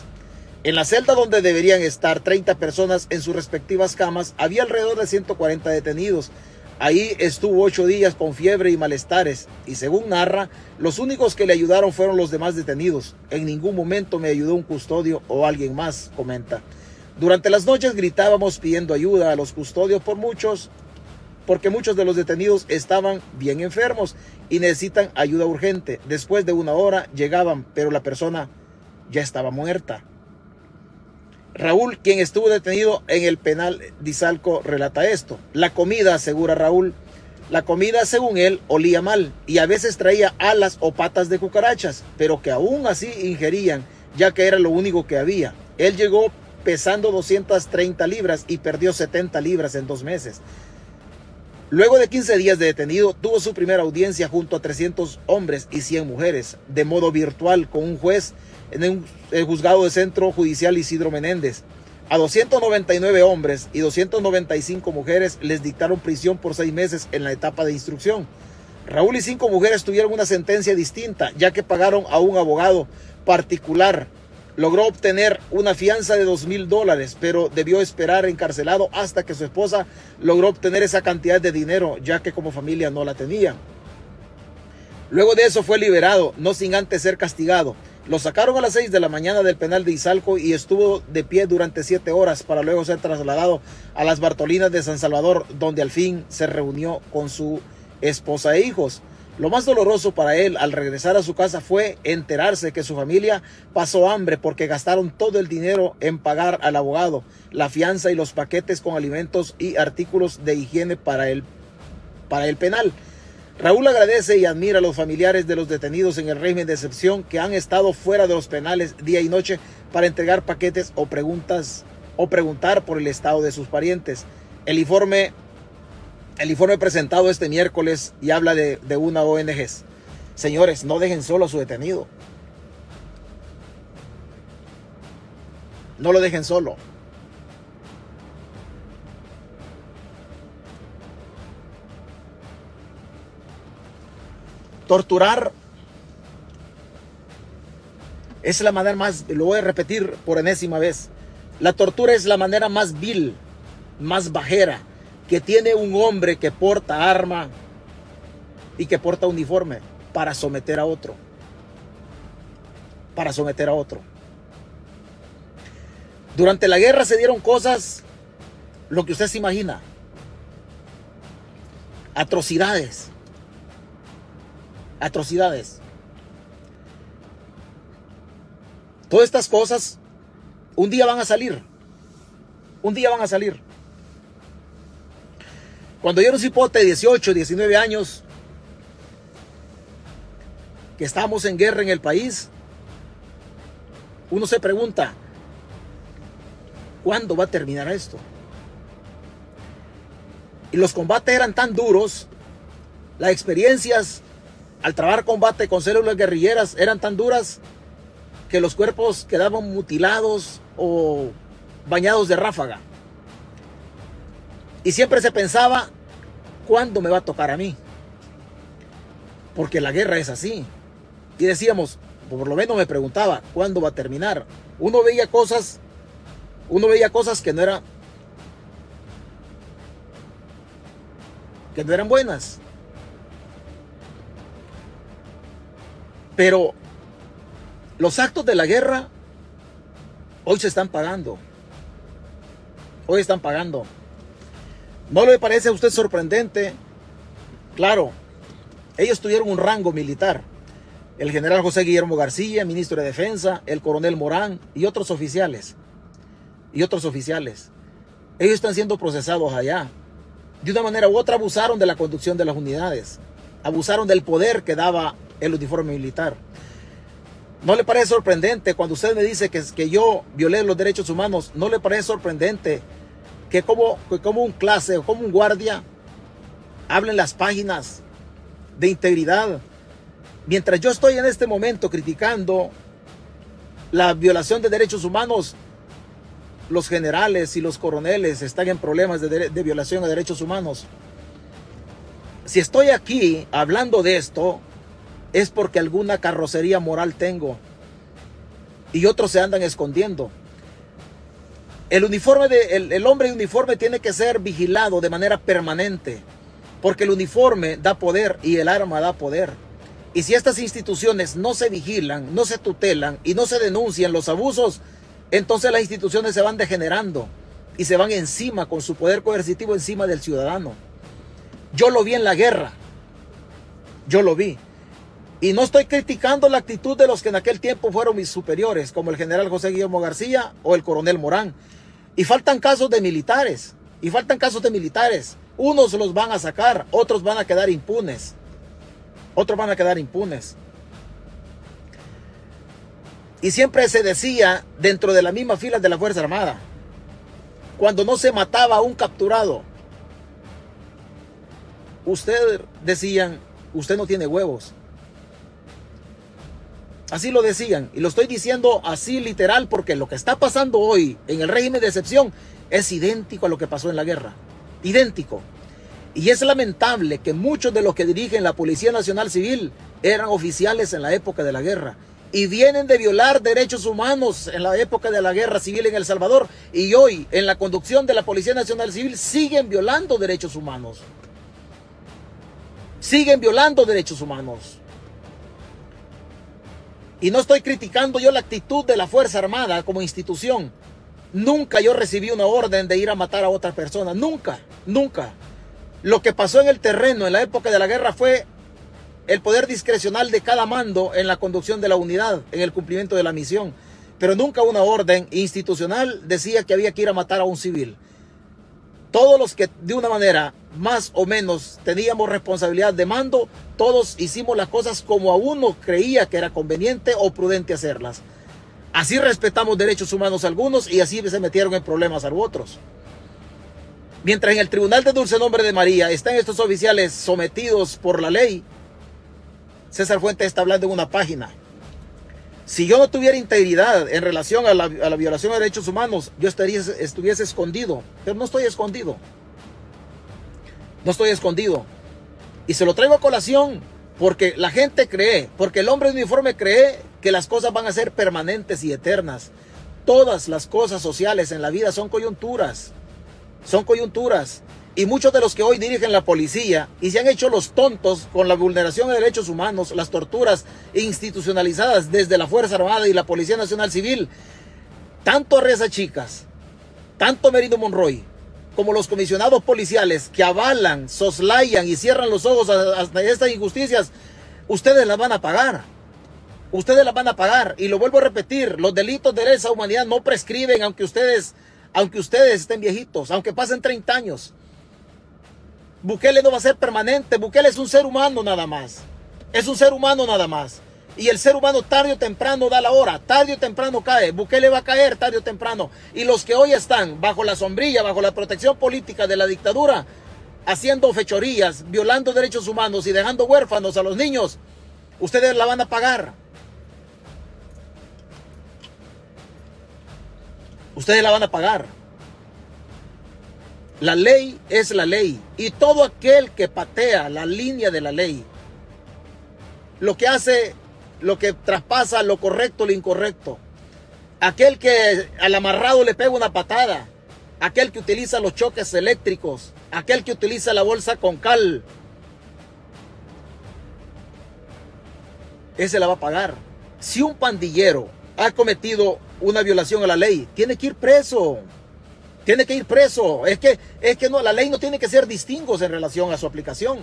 En la celda donde deberían estar 30 personas en sus respectivas camas, había alrededor de 140 detenidos. Ahí estuvo ocho días con fiebre y malestares, y según narra, los únicos que le ayudaron fueron los demás detenidos. En ningún momento me ayudó un custodio o alguien más, comenta. Durante las noches gritábamos pidiendo ayuda a los custodios por muchos, porque muchos de los detenidos estaban bien enfermos y necesitan ayuda urgente. Después de una hora llegaban, pero la persona ya estaba muerta. Raúl, quien estuvo detenido en el penal de Izalco, relata esto. La comida, asegura Raúl, la comida, según él, olía mal y a veces traía alas o patas de cucarachas, pero que aún así ingerían, ya que era lo único que había. Él llegó pesando 230 libras y perdió 70 libras en dos meses. Luego de 15 días de detenido, tuvo su primera audiencia junto a 300 hombres y 100 mujeres, de modo virtual, con un juez en el juzgado de Centro Judicial Isidro Menéndez. A 299 hombres y 295 mujeres les dictaron prisión por seis meses en la etapa de instrucción. Raúl y cinco mujeres tuvieron una sentencia distinta, ya que pagaron a un abogado particular. Logró obtener una fianza de dos mil dólares, pero debió esperar encarcelado hasta que su esposa logró obtener esa cantidad de dinero, ya que como familia no la tenía. Luego de eso fue liberado, no sin antes ser castigado. Lo sacaron a las 6 de la mañana del penal de Izalco y estuvo de pie durante 7 horas para luego ser trasladado a las Bartolinas de San Salvador, donde al fin se reunió con su esposa e hijos. Lo más doloroso para él al regresar a su casa fue enterarse que su familia pasó hambre porque gastaron todo el dinero en pagar al abogado, la fianza y los paquetes con alimentos y artículos de higiene para el, para el penal. Raúl agradece y admira a los familiares de los detenidos en el régimen de excepción que han estado fuera de los penales día y noche para entregar paquetes o preguntas o preguntar por el estado de sus parientes. El informe el informe presentado este miércoles y habla de, de una ONG. Señores, no dejen solo a su detenido. No lo dejen solo. Torturar es la manera más, lo voy a repetir por enésima vez, la tortura es la manera más vil, más bajera, que tiene un hombre que porta arma y que porta uniforme para someter a otro. Para someter a otro. Durante la guerra se dieron cosas, lo que usted se imagina. Atrocidades. Atrocidades. Todas estas cosas un día van a salir. Un día van a salir. Cuando yo era un cipote de 18, 19 años, que estamos en guerra en el país, uno se pregunta, ¿cuándo va a terminar esto? Y los combates eran tan duros, las experiencias al trabajar combate con células guerrilleras eran tan duras que los cuerpos quedaban mutilados o bañados de ráfaga. Y siempre se pensaba, ¿cuándo me va a tocar a mí? Porque la guerra es así. Y decíamos, por lo menos me preguntaba, ¿cuándo va a terminar? Uno veía cosas, uno veía cosas que no eran, que no eran buenas. Pero los actos de la guerra hoy se están pagando. Hoy están pagando. ¿No le parece a usted sorprendente? Claro, ellos tuvieron un rango militar. El general José Guillermo García, ministro de Defensa, el coronel Morán y otros oficiales. Y otros oficiales. Ellos están siendo procesados allá. De una manera u otra abusaron de la conducción de las unidades. Abusaron del poder que daba el uniforme militar. ¿No le parece sorprendente cuando usted me dice que, que yo violé los derechos humanos? ¿No le parece sorprendente que como, como un clase o como un guardia hablen las páginas de integridad. Mientras yo estoy en este momento criticando la violación de derechos humanos, los generales y los coroneles están en problemas de, de violación de derechos humanos. Si estoy aquí hablando de esto, es porque alguna carrocería moral tengo y otros se andan escondiendo. El uniforme de, el, hombre de uniforme tiene que ser vigilado de manera permanente, porque el uniforme da poder y el arma da poder. Y si estas instituciones no se vigilan, no se tutelan y no se denuncian los abusos, entonces las instituciones se van degenerando y se van encima con su poder coercitivo encima del ciudadano. Yo lo vi en la guerra. Yo lo vi. Y no estoy criticando la actitud de los que en aquel tiempo fueron mis superiores, como el general José Guillermo García o el coronel Morán. Y faltan casos de militares. Y faltan casos de militares. Unos los van a sacar, otros van a quedar impunes. Otros van a quedar impunes. Y siempre se decía dentro de la misma fila de la Fuerza Armada, cuando no se mataba a un capturado, usted decían, usted no tiene huevos. Así lo decían. Y lo estoy diciendo así literal porque lo que está pasando hoy en el régimen de excepción es idéntico a lo que pasó en la guerra. Idéntico. Y es lamentable que muchos de los que dirigen la Policía Nacional Civil eran oficiales en la época de la guerra. Y vienen de violar derechos humanos en la época de la guerra civil en El Salvador. Y hoy, en la conducción de la Policía Nacional Civil, siguen violando derechos humanos. Siguen violando derechos humanos. Y no estoy criticando yo la actitud de la Fuerza Armada como institución. Nunca yo recibí una orden de ir a matar a otra persona. Nunca, nunca. Lo que pasó en el terreno en la época de la guerra fue el poder discrecional de cada mando en la conducción de la unidad, en el cumplimiento de la misión. Pero nunca una orden institucional decía que había que ir a matar a un civil. Todos los que de una manera más o menos teníamos responsabilidad de mando, todos hicimos las cosas como a uno creía que era conveniente o prudente hacerlas. Así respetamos derechos humanos algunos y así se metieron en problemas a otros. Mientras en el Tribunal de Dulce Nombre de María están estos oficiales sometidos por la ley, César Fuentes está hablando en una página. Si yo no tuviera integridad en relación a la, violación de derechos humanos, yo estaría, estuviese escondido, pero no estoy escondido. No estoy escondido. Y se lo traigo a colación porque la gente cree, porque el hombre uniforme cree que las cosas van a ser permanentes y eternas. Todas las cosas sociales en la vida son coyunturas son coyunturas. Y muchos de los que hoy dirigen la policía y se han hecho los tontos con la vulneración de derechos humanos, las torturas institucionalizadas desde la Fuerza Armada y la Policía Nacional Civil, tanto Reza Chicas, tanto Merino Monroy, como los comisionados policiales que avalan, soslayan y cierran los ojos hasta estas injusticias, ustedes las van a pagar. Ustedes las van a pagar. Y lo vuelvo a repetir, los delitos de lesa humanidad no prescriben aunque ustedes aunque ustedes estén viejitos, aunque pasen 30 años. Bukele no va a ser permanente, Bukele es un ser humano nada más. Es un ser humano nada más. Y el ser humano tarde o temprano da la hora, tarde o temprano cae. Bukele va a caer tarde o temprano. Y los que hoy están bajo la sombrilla, bajo la protección política de la dictadura, haciendo fechorías, violando derechos humanos y dejando huérfanos a los niños, ustedes la van a pagar. ustedes la van a pagar. La ley es la ley. Y todo aquel que patea la línea de la ley, lo que hace, lo que traspasa lo correcto, lo incorrecto, aquel que al amarrado le pega una patada, aquel que utiliza los choques eléctricos, aquel que utiliza la bolsa con cal, ese la va a pagar. Si un pandillero ha cometido una violación a la ley, tiene que ir preso. Tiene que ir preso. Es que, es que no, la ley no tiene que ser distingos en relación a su aplicación.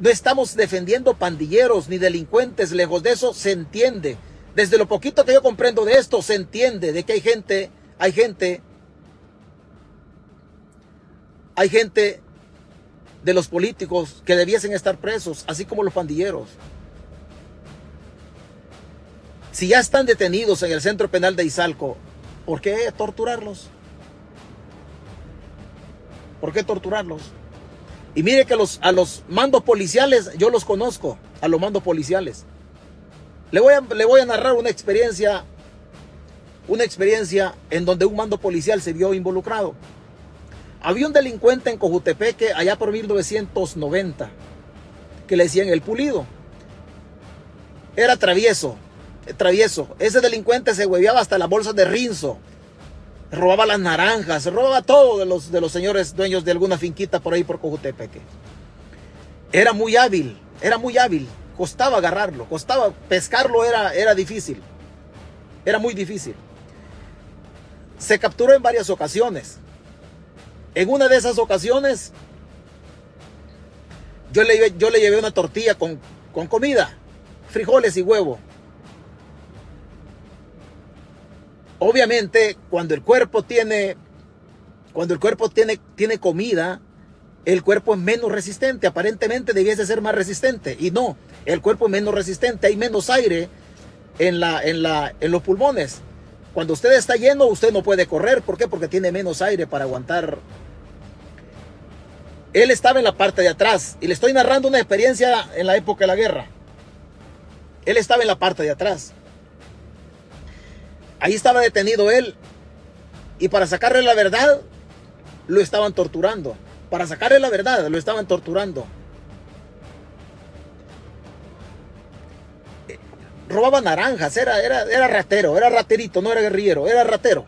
No estamos defendiendo pandilleros ni delincuentes, lejos de eso se entiende. Desde lo poquito que yo comprendo de esto, se entiende de que hay gente, hay gente, hay gente de los políticos que debiesen estar presos, así como los pandilleros. Si ya están detenidos en el centro penal de Izalco, ¿por qué torturarlos? ¿Por qué torturarlos? Y mire que a los mandos policiales, yo los conozco, a los mandos policiales. Le voy, a, le voy a narrar una experiencia, una experiencia en donde un mando policial se vio involucrado. Había un delincuente en Cojutepeque allá por 1990 que le decían el pulido. Era travieso, travieso. Ese delincuente se hueveaba hasta las bolsas de rinzo. Robaba las naranjas, robaba todo de los, de los señores dueños de alguna finquita por ahí por Cojutepeque. Era muy hábil, era muy hábil. Costaba agarrarlo, costaba pescarlo, era, era difícil. Era muy difícil. Se capturó en varias ocasiones. En una de esas ocasiones, yo le, yo le llevé una tortilla con, con comida, frijoles y huevo. Obviamente, cuando el cuerpo tiene, cuando el cuerpo tiene, tiene comida, el cuerpo es menos resistente. Aparentemente debiese ser más resistente. Y no, el cuerpo es menos resistente. Hay menos aire en, la, en, la, en los pulmones. Cuando usted está lleno, usted no puede correr. ¿Por qué? Porque tiene menos aire para aguantar. Él estaba en la parte de atrás. Y le estoy narrando una experiencia en la época de la guerra. Él estaba en la parte de atrás. Ahí estaba detenido él. Y para sacarle la verdad, lo estaban torturando. Para sacarle la verdad, lo estaban torturando. Eh, robaba naranjas, era, era, era ratero, era raterito, no era guerrillero, era ratero.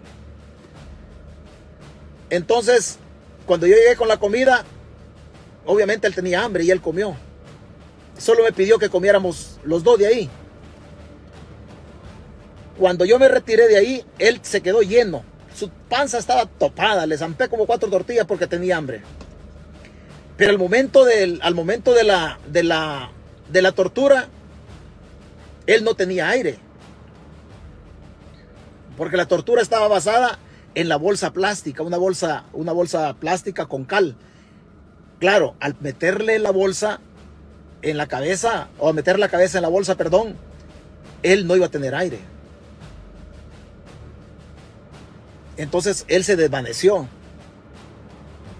Entonces, cuando yo llegué con la comida, obviamente él tenía hambre y él comió. Solo me pidió que comiéramos los dos de ahí. Cuando yo me retiré de ahí, él se quedó lleno. Su panza estaba topada, le zampé como cuatro tortillas porque tenía hambre. Pero al momento, del, al momento de, la, de, la, de la tortura, él no tenía aire. Porque la tortura estaba basada en la bolsa plástica, una bolsa, una bolsa plástica con cal. Claro, al meterle la bolsa en la cabeza, o meter la cabeza en la bolsa, perdón, él no iba a tener aire. Entonces él se desvaneció.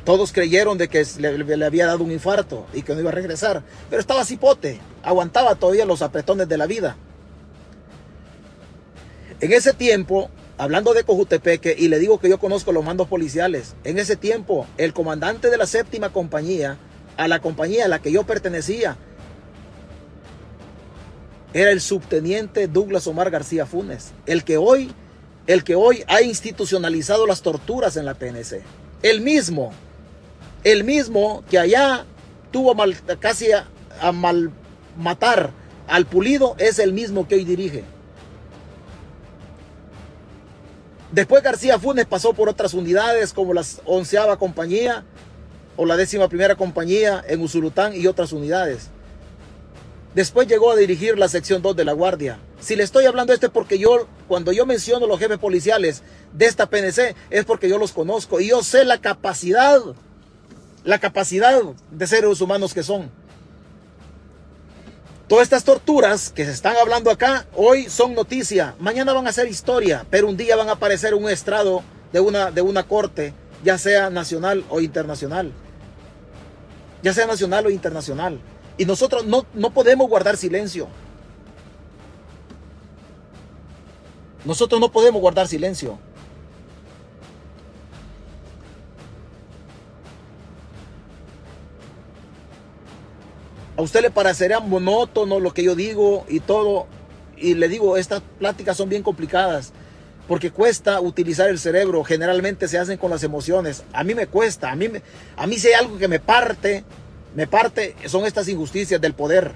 Todos creyeron de que le, había dado un infarto y que no iba a regresar. Pero estaba cipote, aguantaba todavía los apretones de la vida. En ese tiempo, hablando de Cojutepeque, y le digo que yo conozco los mandos policiales, en ese tiempo el comandante de la séptima compañía, a la compañía a la que yo pertenecía, era el subteniente Douglas Omar García Funes, el que hoy, el que hoy ha institucionalizado las torturas en la PNC. El mismo, el mismo que allá tuvo casi a, mal matar al pulido, es el mismo que hoy dirige. Después García Funes pasó por otras unidades como la onceava compañía o la décima primera compañía en Usulután y otras unidades. Después llegó a dirigir la sección 2 de la Guardia. Si le estoy hablando esto es porque yo, cuando yo menciono los jefes policiales de esta PNC, es porque yo los conozco y yo sé la capacidad, la capacidad de seres humanos que son. Todas estas torturas que se están hablando acá hoy son noticia, mañana van a ser historia, pero un día van a aparecer un estrado de una, de una corte, ya sea nacional o internacional. Ya sea nacional o internacional. Y nosotros no, no podemos guardar silencio. Nosotros no podemos guardar silencio. A usted le parecerá monótono lo que yo digo y todo. Y le digo, estas pláticas son bien complicadas porque cuesta utilizar el cerebro. Generalmente se hacen con las emociones. A mí me cuesta. A mí, a mí si hay algo que me parte, me parte, son estas injusticias del poder.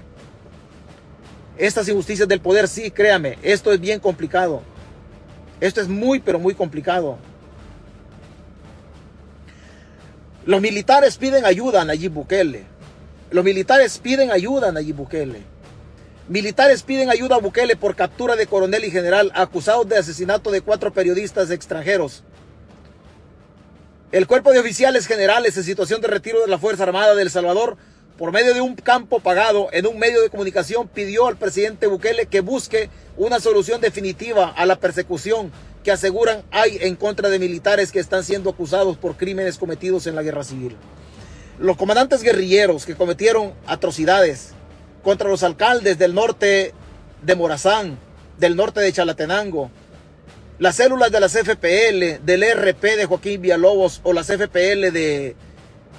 Estas injusticias del poder, sí, créame, esto es bien complicado. Esto es muy, pero muy complicado. Los militares piden ayuda a Nayib Bukele. Los militares piden ayuda a Nayib Bukele. Militares piden ayuda a Bukele por captura de coronel y general acusados de asesinato de cuatro periodistas extranjeros. El cuerpo de oficiales generales en situación de retiro de la Fuerza Armada de El Salvador, por medio de un campo pagado en un medio de comunicación, pidió al presidente Bukele que busque una solución definitiva a la persecución que aseguran hay en contra de militares que están siendo acusados por crímenes cometidos en la guerra civil. Los comandantes guerrilleros que cometieron atrocidades contra los alcaldes del norte de Morazán, del norte de Chalatenango, las células de las FPL, del RP de Joaquín Villalobos o las FPL de,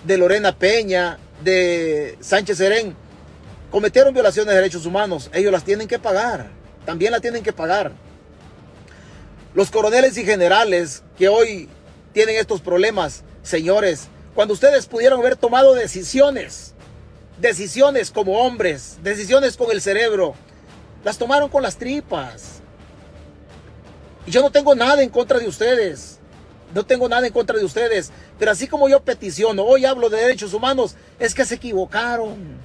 de Lorena Peña, de Sánchez Serén, cometieron violaciones de derechos humanos. Ellos las tienen que pagar. También la tienen que pagar. Los coroneles y generales que hoy tienen estos problemas, señores, cuando ustedes pudieron haber tomado decisiones, decisiones como hombres, decisiones con el cerebro, las tomaron con las tripas. Y yo no tengo nada en contra de ustedes. No tengo nada en contra de ustedes. Pero así como yo peticiono, hoy hablo de derechos humanos, es que se equivocaron.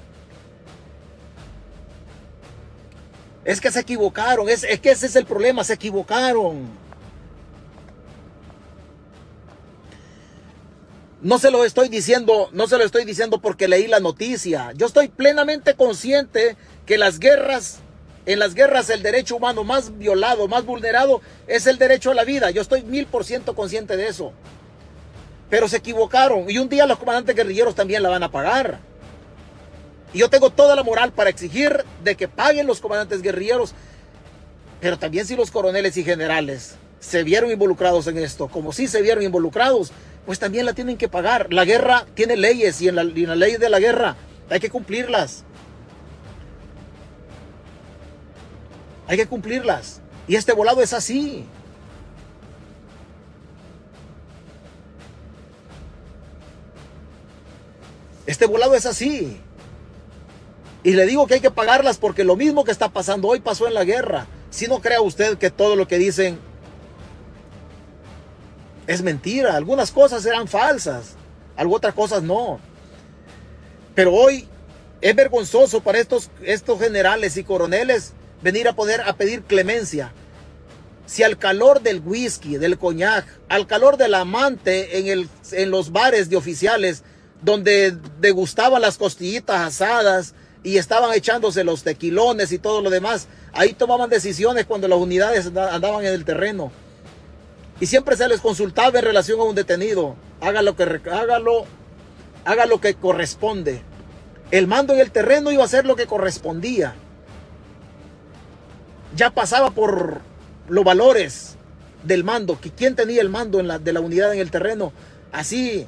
Es que se equivocaron. Es, es que ese es el problema. Se equivocaron. No se lo estoy diciendo, no se lo estoy diciendo porque leí la noticia. Yo estoy plenamente consciente que las guerras en las guerras el derecho humano más violado, más vulnerado es el derecho a la vida. Yo estoy mil por ciento consciente de eso. Pero se equivocaron y un día los comandantes guerrilleros también la van a pagar. Y yo tengo toda la moral para exigir de que paguen los comandantes guerrilleros. Pero también si los coroneles y generales se vieron involucrados en esto, como si se vieron involucrados, pues también la tienen que pagar. La guerra tiene leyes y en, la, en las leyes de la guerra hay que cumplirlas. Hay que cumplirlas. Y este volado es así. Este volado es así. Y le digo que hay que pagarlas porque lo mismo que está pasando hoy pasó en la guerra. Si no crea usted que todo lo que dicen es mentira, algunas cosas eran falsas, algunas otras cosas no. Pero hoy es vergonzoso para estos, estos generales y coroneles venir a poder a pedir clemencia. Si al calor del whisky, del coñac, al calor del amante en, el, en los bares de oficiales, donde degustaban las costillitas asadas y estaban echándose los tequilones y todo lo demás, ahí tomaban decisiones cuando las unidades andaban en el terreno. Y siempre se les consultaba en relación a un detenido. Haga lo que, hágalo, haga lo que corresponde. El mando en el terreno iba a ser lo que correspondía. Ya pasaba por los valores del mando, que quién tenía el mando en la, de la unidad en el terreno, así,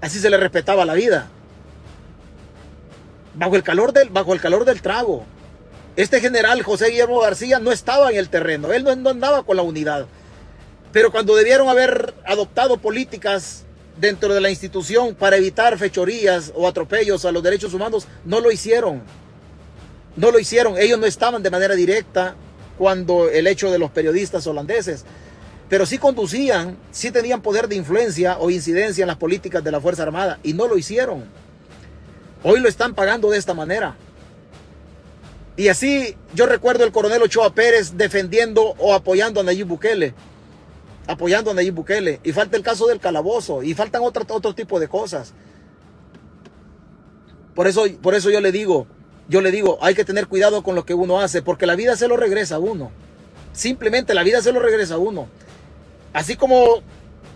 así se le respetaba la vida. Bajo el calor del, bajo el calor del trago. Este general José Guillermo García no estaba en el terreno, él no, andaba con la unidad. Pero cuando debieron haber adoptado políticas dentro de la institución para evitar fechorías o atropellos a los derechos humanos, no lo hicieron. No lo hicieron. Ellos no estaban de manera directa cuando el hecho de los periodistas holandeses, pero sí conducían, sí tenían poder de influencia o incidencia en las políticas de la Fuerza Armada y no lo hicieron. Hoy lo están pagando de esta manera. Y así yo recuerdo el coronel Ochoa Pérez defendiendo o apoyando a Nayib Bukele. Apoyando a Nayib Bukele. Y falta el caso del calabozo. Y faltan otro, otro tipo de cosas. Por eso, por eso yo le digo, yo le digo, hay que tener cuidado con lo que uno hace, porque la vida se lo regresa a uno. Simplemente la vida se lo regresa a uno. Así como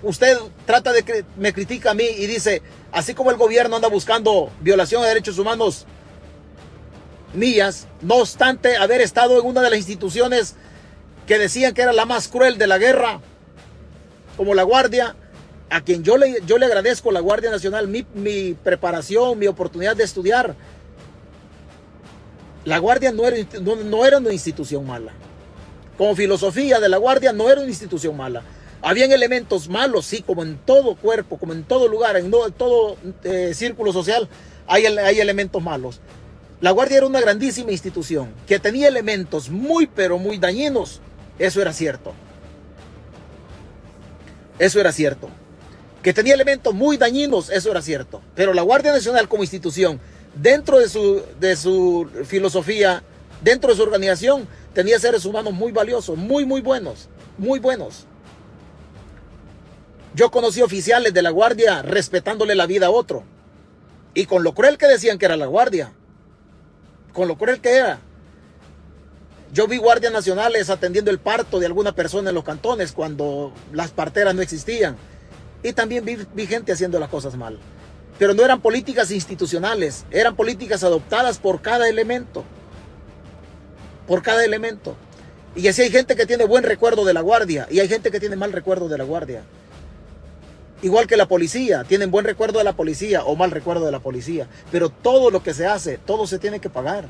usted trata de me critica a mí y dice, así como el gobierno anda buscando violación de derechos humanos mías, no obstante haber estado en una de las instituciones que decían que era la más cruel de la guerra, como la Guardia, a quien yo le, yo le agradezco, la Guardia Nacional, mi preparación, mi oportunidad de estudiar, la Guardia no era, no, era una institución mala. Como filosofía de la Guardia no era una institución mala. Habían elementos malos, sí, como en todo cuerpo, como en todo lugar, en todo, eh, círculo social, hay, hay elementos malos. La Guardia era una grandísima institución que tenía elementos muy, pero muy dañinos. Eso era cierto. Eso era cierto. Que tenía elementos muy dañinos, eso era cierto. Pero la Guardia Nacional como institución dentro de su, de su filosofía, dentro de su organización, tenía seres humanos muy valiosos, muy, muy buenos, muy buenos. Yo conocí oficiales de la guardia respetándole la vida a otro. Y con lo cruel que decían que era la guardia. Con lo cruel que era. Yo vi guardias nacionales atendiendo el parto de alguna persona en los cantones cuando las parteras no existían. Y también vi, vi gente haciendo las cosas mal. Pero no eran políticas institucionales, eran políticas adoptadas por cada elemento. Por cada elemento. Y así hay gente que tiene buen recuerdo de la guardia y hay gente que tiene mal recuerdo de la guardia. Igual que la policía, tienen buen recuerdo de la policía o mal recuerdo de la policía. Pero todo lo que se hace, todo se tiene que pagar.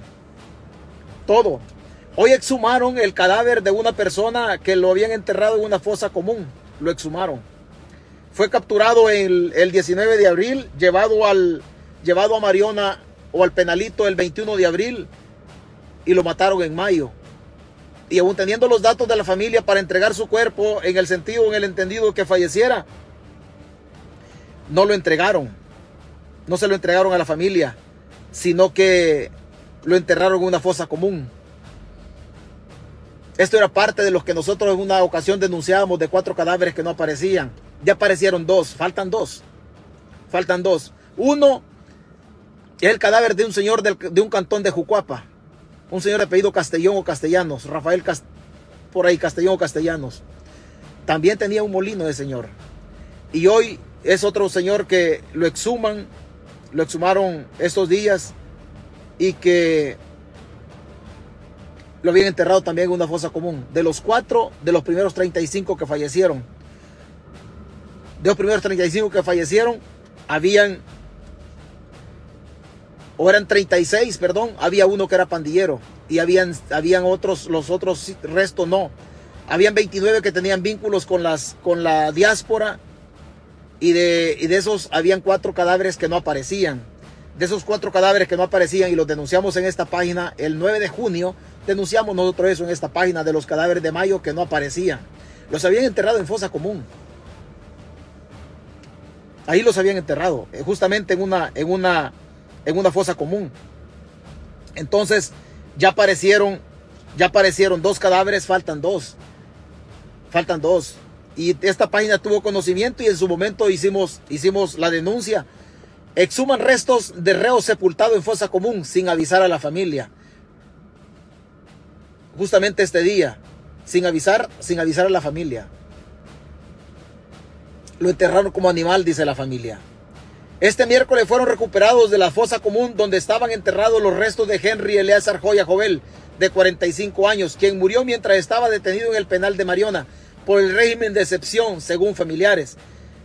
Todo. Hoy exhumaron el cadáver de una persona que lo habían enterrado en una fosa común. Lo exhumaron. Fue capturado el, el 19 de abril, llevado, al, llevado a Mariona o al penalito el 21 de abril y lo mataron en mayo. Y aún teniendo los datos de la familia para entregar su cuerpo en el sentido, en el entendido que falleciera, no lo entregaron. No se lo entregaron a la familia, sino que lo enterraron en una fosa común. Esto era parte de los que nosotros en una ocasión denunciábamos de cuatro cadáveres que no aparecían. Ya aparecieron dos, faltan dos. Faltan dos. Uno es el cadáver de un señor de un cantón de Jucuapa. Un señor de apellido Castellón o Castellanos. Rafael por ahí, Castellón o Castellanos. También tenía un molino de señor. Y hoy es otro señor que lo exhuman. Lo exhumaron estos días. Y que lo habían enterrado también en una fosa común. De los cuatro, de los primeros 35 que fallecieron, de los primeros 35 que fallecieron, habían, o eran 36, perdón, había uno que era pandillero y habían, habían otros, los otros restos no. Habían 29 que tenían vínculos con, las, con la diáspora y de, y de esos habían cuatro cadáveres que no aparecían. De esos cuatro cadáveres que no aparecían y los denunciamos en esta página el 9 de junio, denunciamos nosotros eso en esta página de los cadáveres de Mayo que no aparecían. Los habían enterrado en fosa común. Ahí los habían enterrado, eh, justamente en una, en una, en una fosa común. Entonces, ya aparecieron, ya aparecieron dos cadáveres, faltan dos. Faltan dos. Y esta página tuvo conocimiento y en su momento hicimos, hicimos la denuncia. Exhuman restos de reo sepultado en fosa común sin avisar a la familia. Justamente este día, sin avisar, sin avisar a la familia. Lo enterraron como animal, dice la familia. Este miércoles fueron recuperados de la fosa común donde estaban enterrados los restos de Henry Eleazar Joya Jovel, de 45 años, quien murió mientras estaba detenido en el penal de Mariona por el régimen de excepción, según familiares.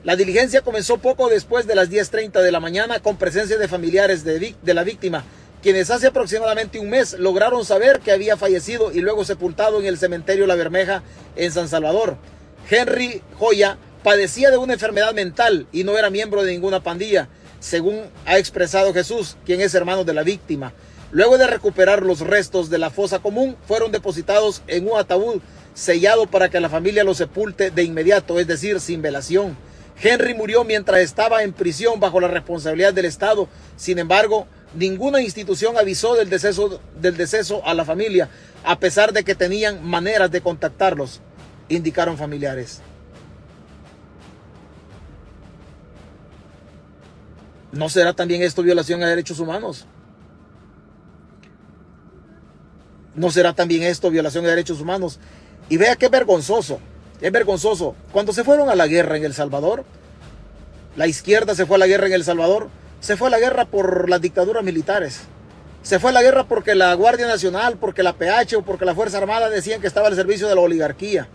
La diligencia comenzó poco después de las 10.30 de la mañana con presencia de familiares de, de la víctima, quienes hace aproximadamente un mes lograron saber que había fallecido y luego sepultado en el cementerio La Bermeja en San Salvador. Henry Joya padecía de una enfermedad mental y no era miembro de ninguna pandilla, según ha expresado Jesús, quien es hermano de la víctima. Luego de recuperar los restos de la fosa común, fueron depositados en un ataúd sellado para que la familia los sepulte de inmediato, es decir, sin velación. Henry murió mientras estaba en prisión bajo la responsabilidad del Estado. Sin embargo, ninguna institución avisó del deceso, del deceso a la familia, a pesar de que tenían maneras de contactarlos, indicaron familiares. ¿No será también esto violación a derechos humanos? ¿No será también esto violación a derechos humanos? Y vea qué vergonzoso, es vergonzoso. Cuando se fueron a la guerra en El Salvador, la izquierda se fue a la guerra en El Salvador, se fue a la guerra por las dictaduras militares. Se fue a la guerra porque la Guardia Nacional, porque la PH o porque la Fuerza Armada decían que estaba al servicio de la oligarquía.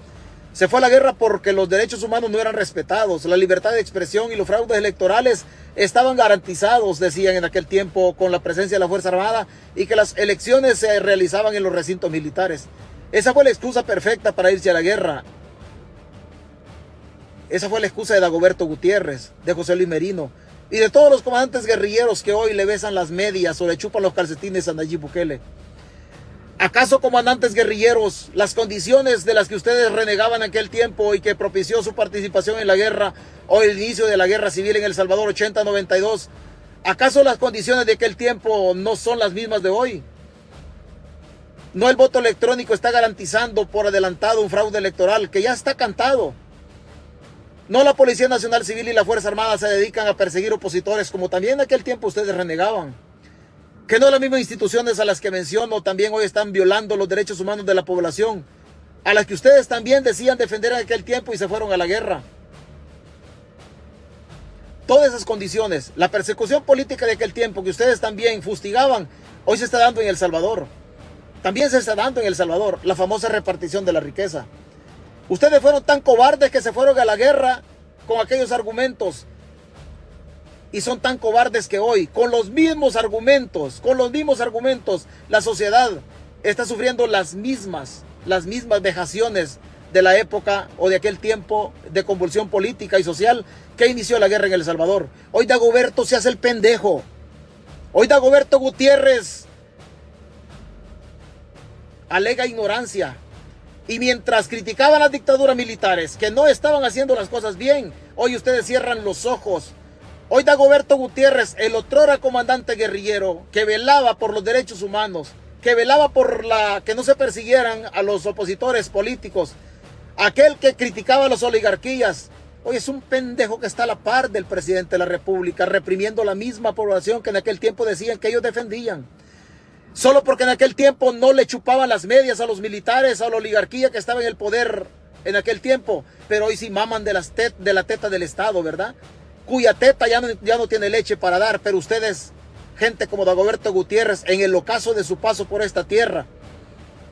Se fue a la guerra porque los derechos humanos no eran respetados, la libertad de expresión y los fraudes electorales estaban garantizados, decían en aquel tiempo, con la presencia de la Fuerza Armada y que las elecciones se realizaban en los recintos militares. Esa fue la excusa perfecta para irse a la guerra. Esa fue la excusa de Dagoberto Gutiérrez, de José Luis Merino y de todos los comandantes guerrilleros que hoy le besan las medias o le chupan los calcetines a Nayib Bukele. ¿Acaso, comandantes guerrilleros, las condiciones de las que ustedes renegaban en aquel tiempo y que propició su participación en la guerra o el inicio de la guerra civil en El Salvador 80-92, ¿acaso las condiciones de aquel tiempo no son las mismas de hoy? No el voto electrónico está garantizando por adelantado un fraude electoral que ya está cantado. No la Policía Nacional Civil y la Fuerza Armada se dedican a perseguir opositores como también en aquel tiempo ustedes renegaban que no las mismas instituciones a las que menciono también hoy están violando los derechos humanos de la población, a las que ustedes también decían defender en aquel tiempo y se fueron a la guerra. Todas esas condiciones, la persecución política de aquel tiempo que ustedes también fustigaban, hoy se está dando en El Salvador. También se está dando en El Salvador la famosa repartición de la riqueza. Ustedes fueron tan cobardes que se fueron a la guerra con aquellos argumentos y son tan cobardes que hoy, con los mismos argumentos, con los mismos argumentos, la sociedad está sufriendo las mismas, las mismas vejaciones de la época o de aquel tiempo de convulsión política y social que inició la guerra en El Salvador. Hoy Dagoberto se hace el pendejo. Hoy Dagoberto Gutiérrez alega ignorancia. Y mientras criticaban las dictaduras militares que no estaban haciendo las cosas bien, hoy ustedes cierran los ojos Hoy Dagoberto Gutiérrez, el otrora comandante guerrillero que velaba por los derechos humanos, que velaba por la que no se persiguieran a los opositores políticos, aquel que criticaba a las oligarquías, hoy es un pendejo que está a la par del presidente de la República, reprimiendo la misma población que en aquel tiempo decían que ellos defendían. Solo porque en aquel tiempo no le chupaban las medias a los militares, a la oligarquía que estaba en el poder en aquel tiempo, pero hoy sí maman de, las de la teta del Estado, ¿verdad? Cuya teta ya no, ya no tiene leche para dar, pero ustedes, gente como Dagoberto Gutiérrez, en el ocaso de su paso por esta tierra,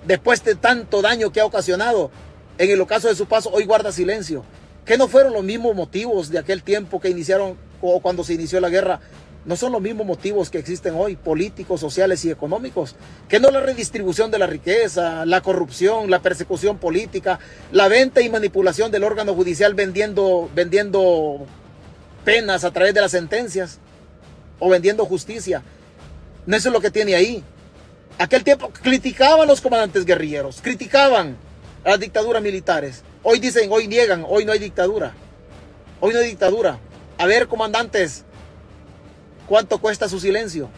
después de tanto daño que ha ocasionado, en el ocaso de su paso, hoy guarda silencio. Que no fueron los mismos motivos de aquel tiempo que iniciaron o cuando se inició la guerra. No son los mismos motivos que existen hoy, políticos, sociales y económicos. Que no la redistribución de la riqueza, la corrupción, la persecución política, la venta y manipulación del órgano judicial vendiendo, vendiendo penas a través de las sentencias o vendiendo justicia. No eso es lo que tiene ahí. Aquel tiempo criticaban los comandantes guerrilleros, criticaban a las dictaduras militares. Hoy dicen, hoy niegan, hoy no hay dictadura. Hoy no hay dictadura. A ver, comandantes, ¿cuánto cuesta su silencio?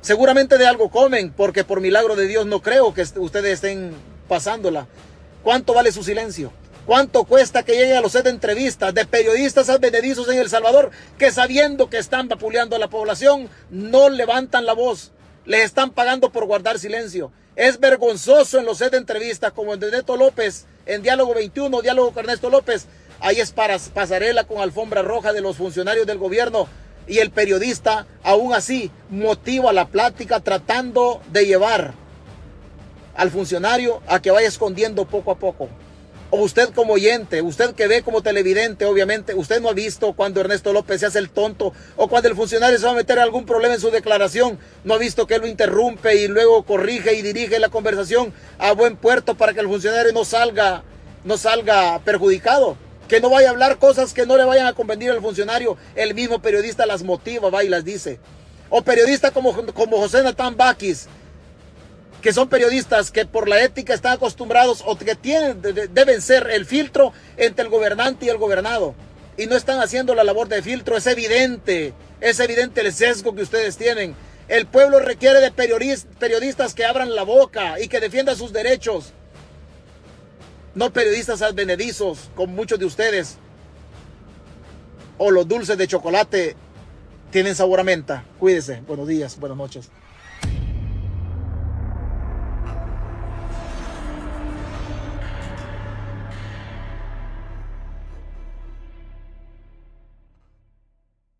Seguramente de algo comen, porque por milagro de Dios no creo que ustedes estén pasándola. ¿Cuánto vale su silencio? ¿Cuánto cuesta que lleguen a los set de entrevistas de periodistas advenedizos en El Salvador que sabiendo que están vapuleando a la población no levantan la voz? Les están pagando por guardar silencio. Es vergonzoso en los set de entrevistas como el de Neto López en Diálogo 21, Diálogo con Ernesto López. Ahí es para pasarela con alfombra roja de los funcionarios del gobierno y el periodista aún así motiva la plática tratando de llevar al funcionario a que vaya escondiendo poco a poco. O usted como oyente, usted que ve como televidente, obviamente, usted no ha visto cuando Ernesto López se hace el tonto o cuando el funcionario se va a meter algún problema en su declaración, no ha visto que él lo interrumpe y luego corrige y dirige la conversación a buen puerto para que el funcionario no salga, no salga perjudicado que no vaya a hablar cosas que no le vayan a convenir al funcionario. El mismo periodista las motiva, va y las dice. O periodistas como, como José Natán Baquis, que son periodistas que por la ética están acostumbrados o que tienen, deben ser el filtro entre el gobernante y el gobernado. Y no están haciendo la labor de filtro. Es evidente, es evidente el sesgo que ustedes tienen. El pueblo requiere de periodistas que abran la boca y que defiendan sus derechos no periodistas advenedizos como muchos de ustedes. O los dulces de chocolate tienen sabor a menta. Cuídese. Buenos días, buenas noches.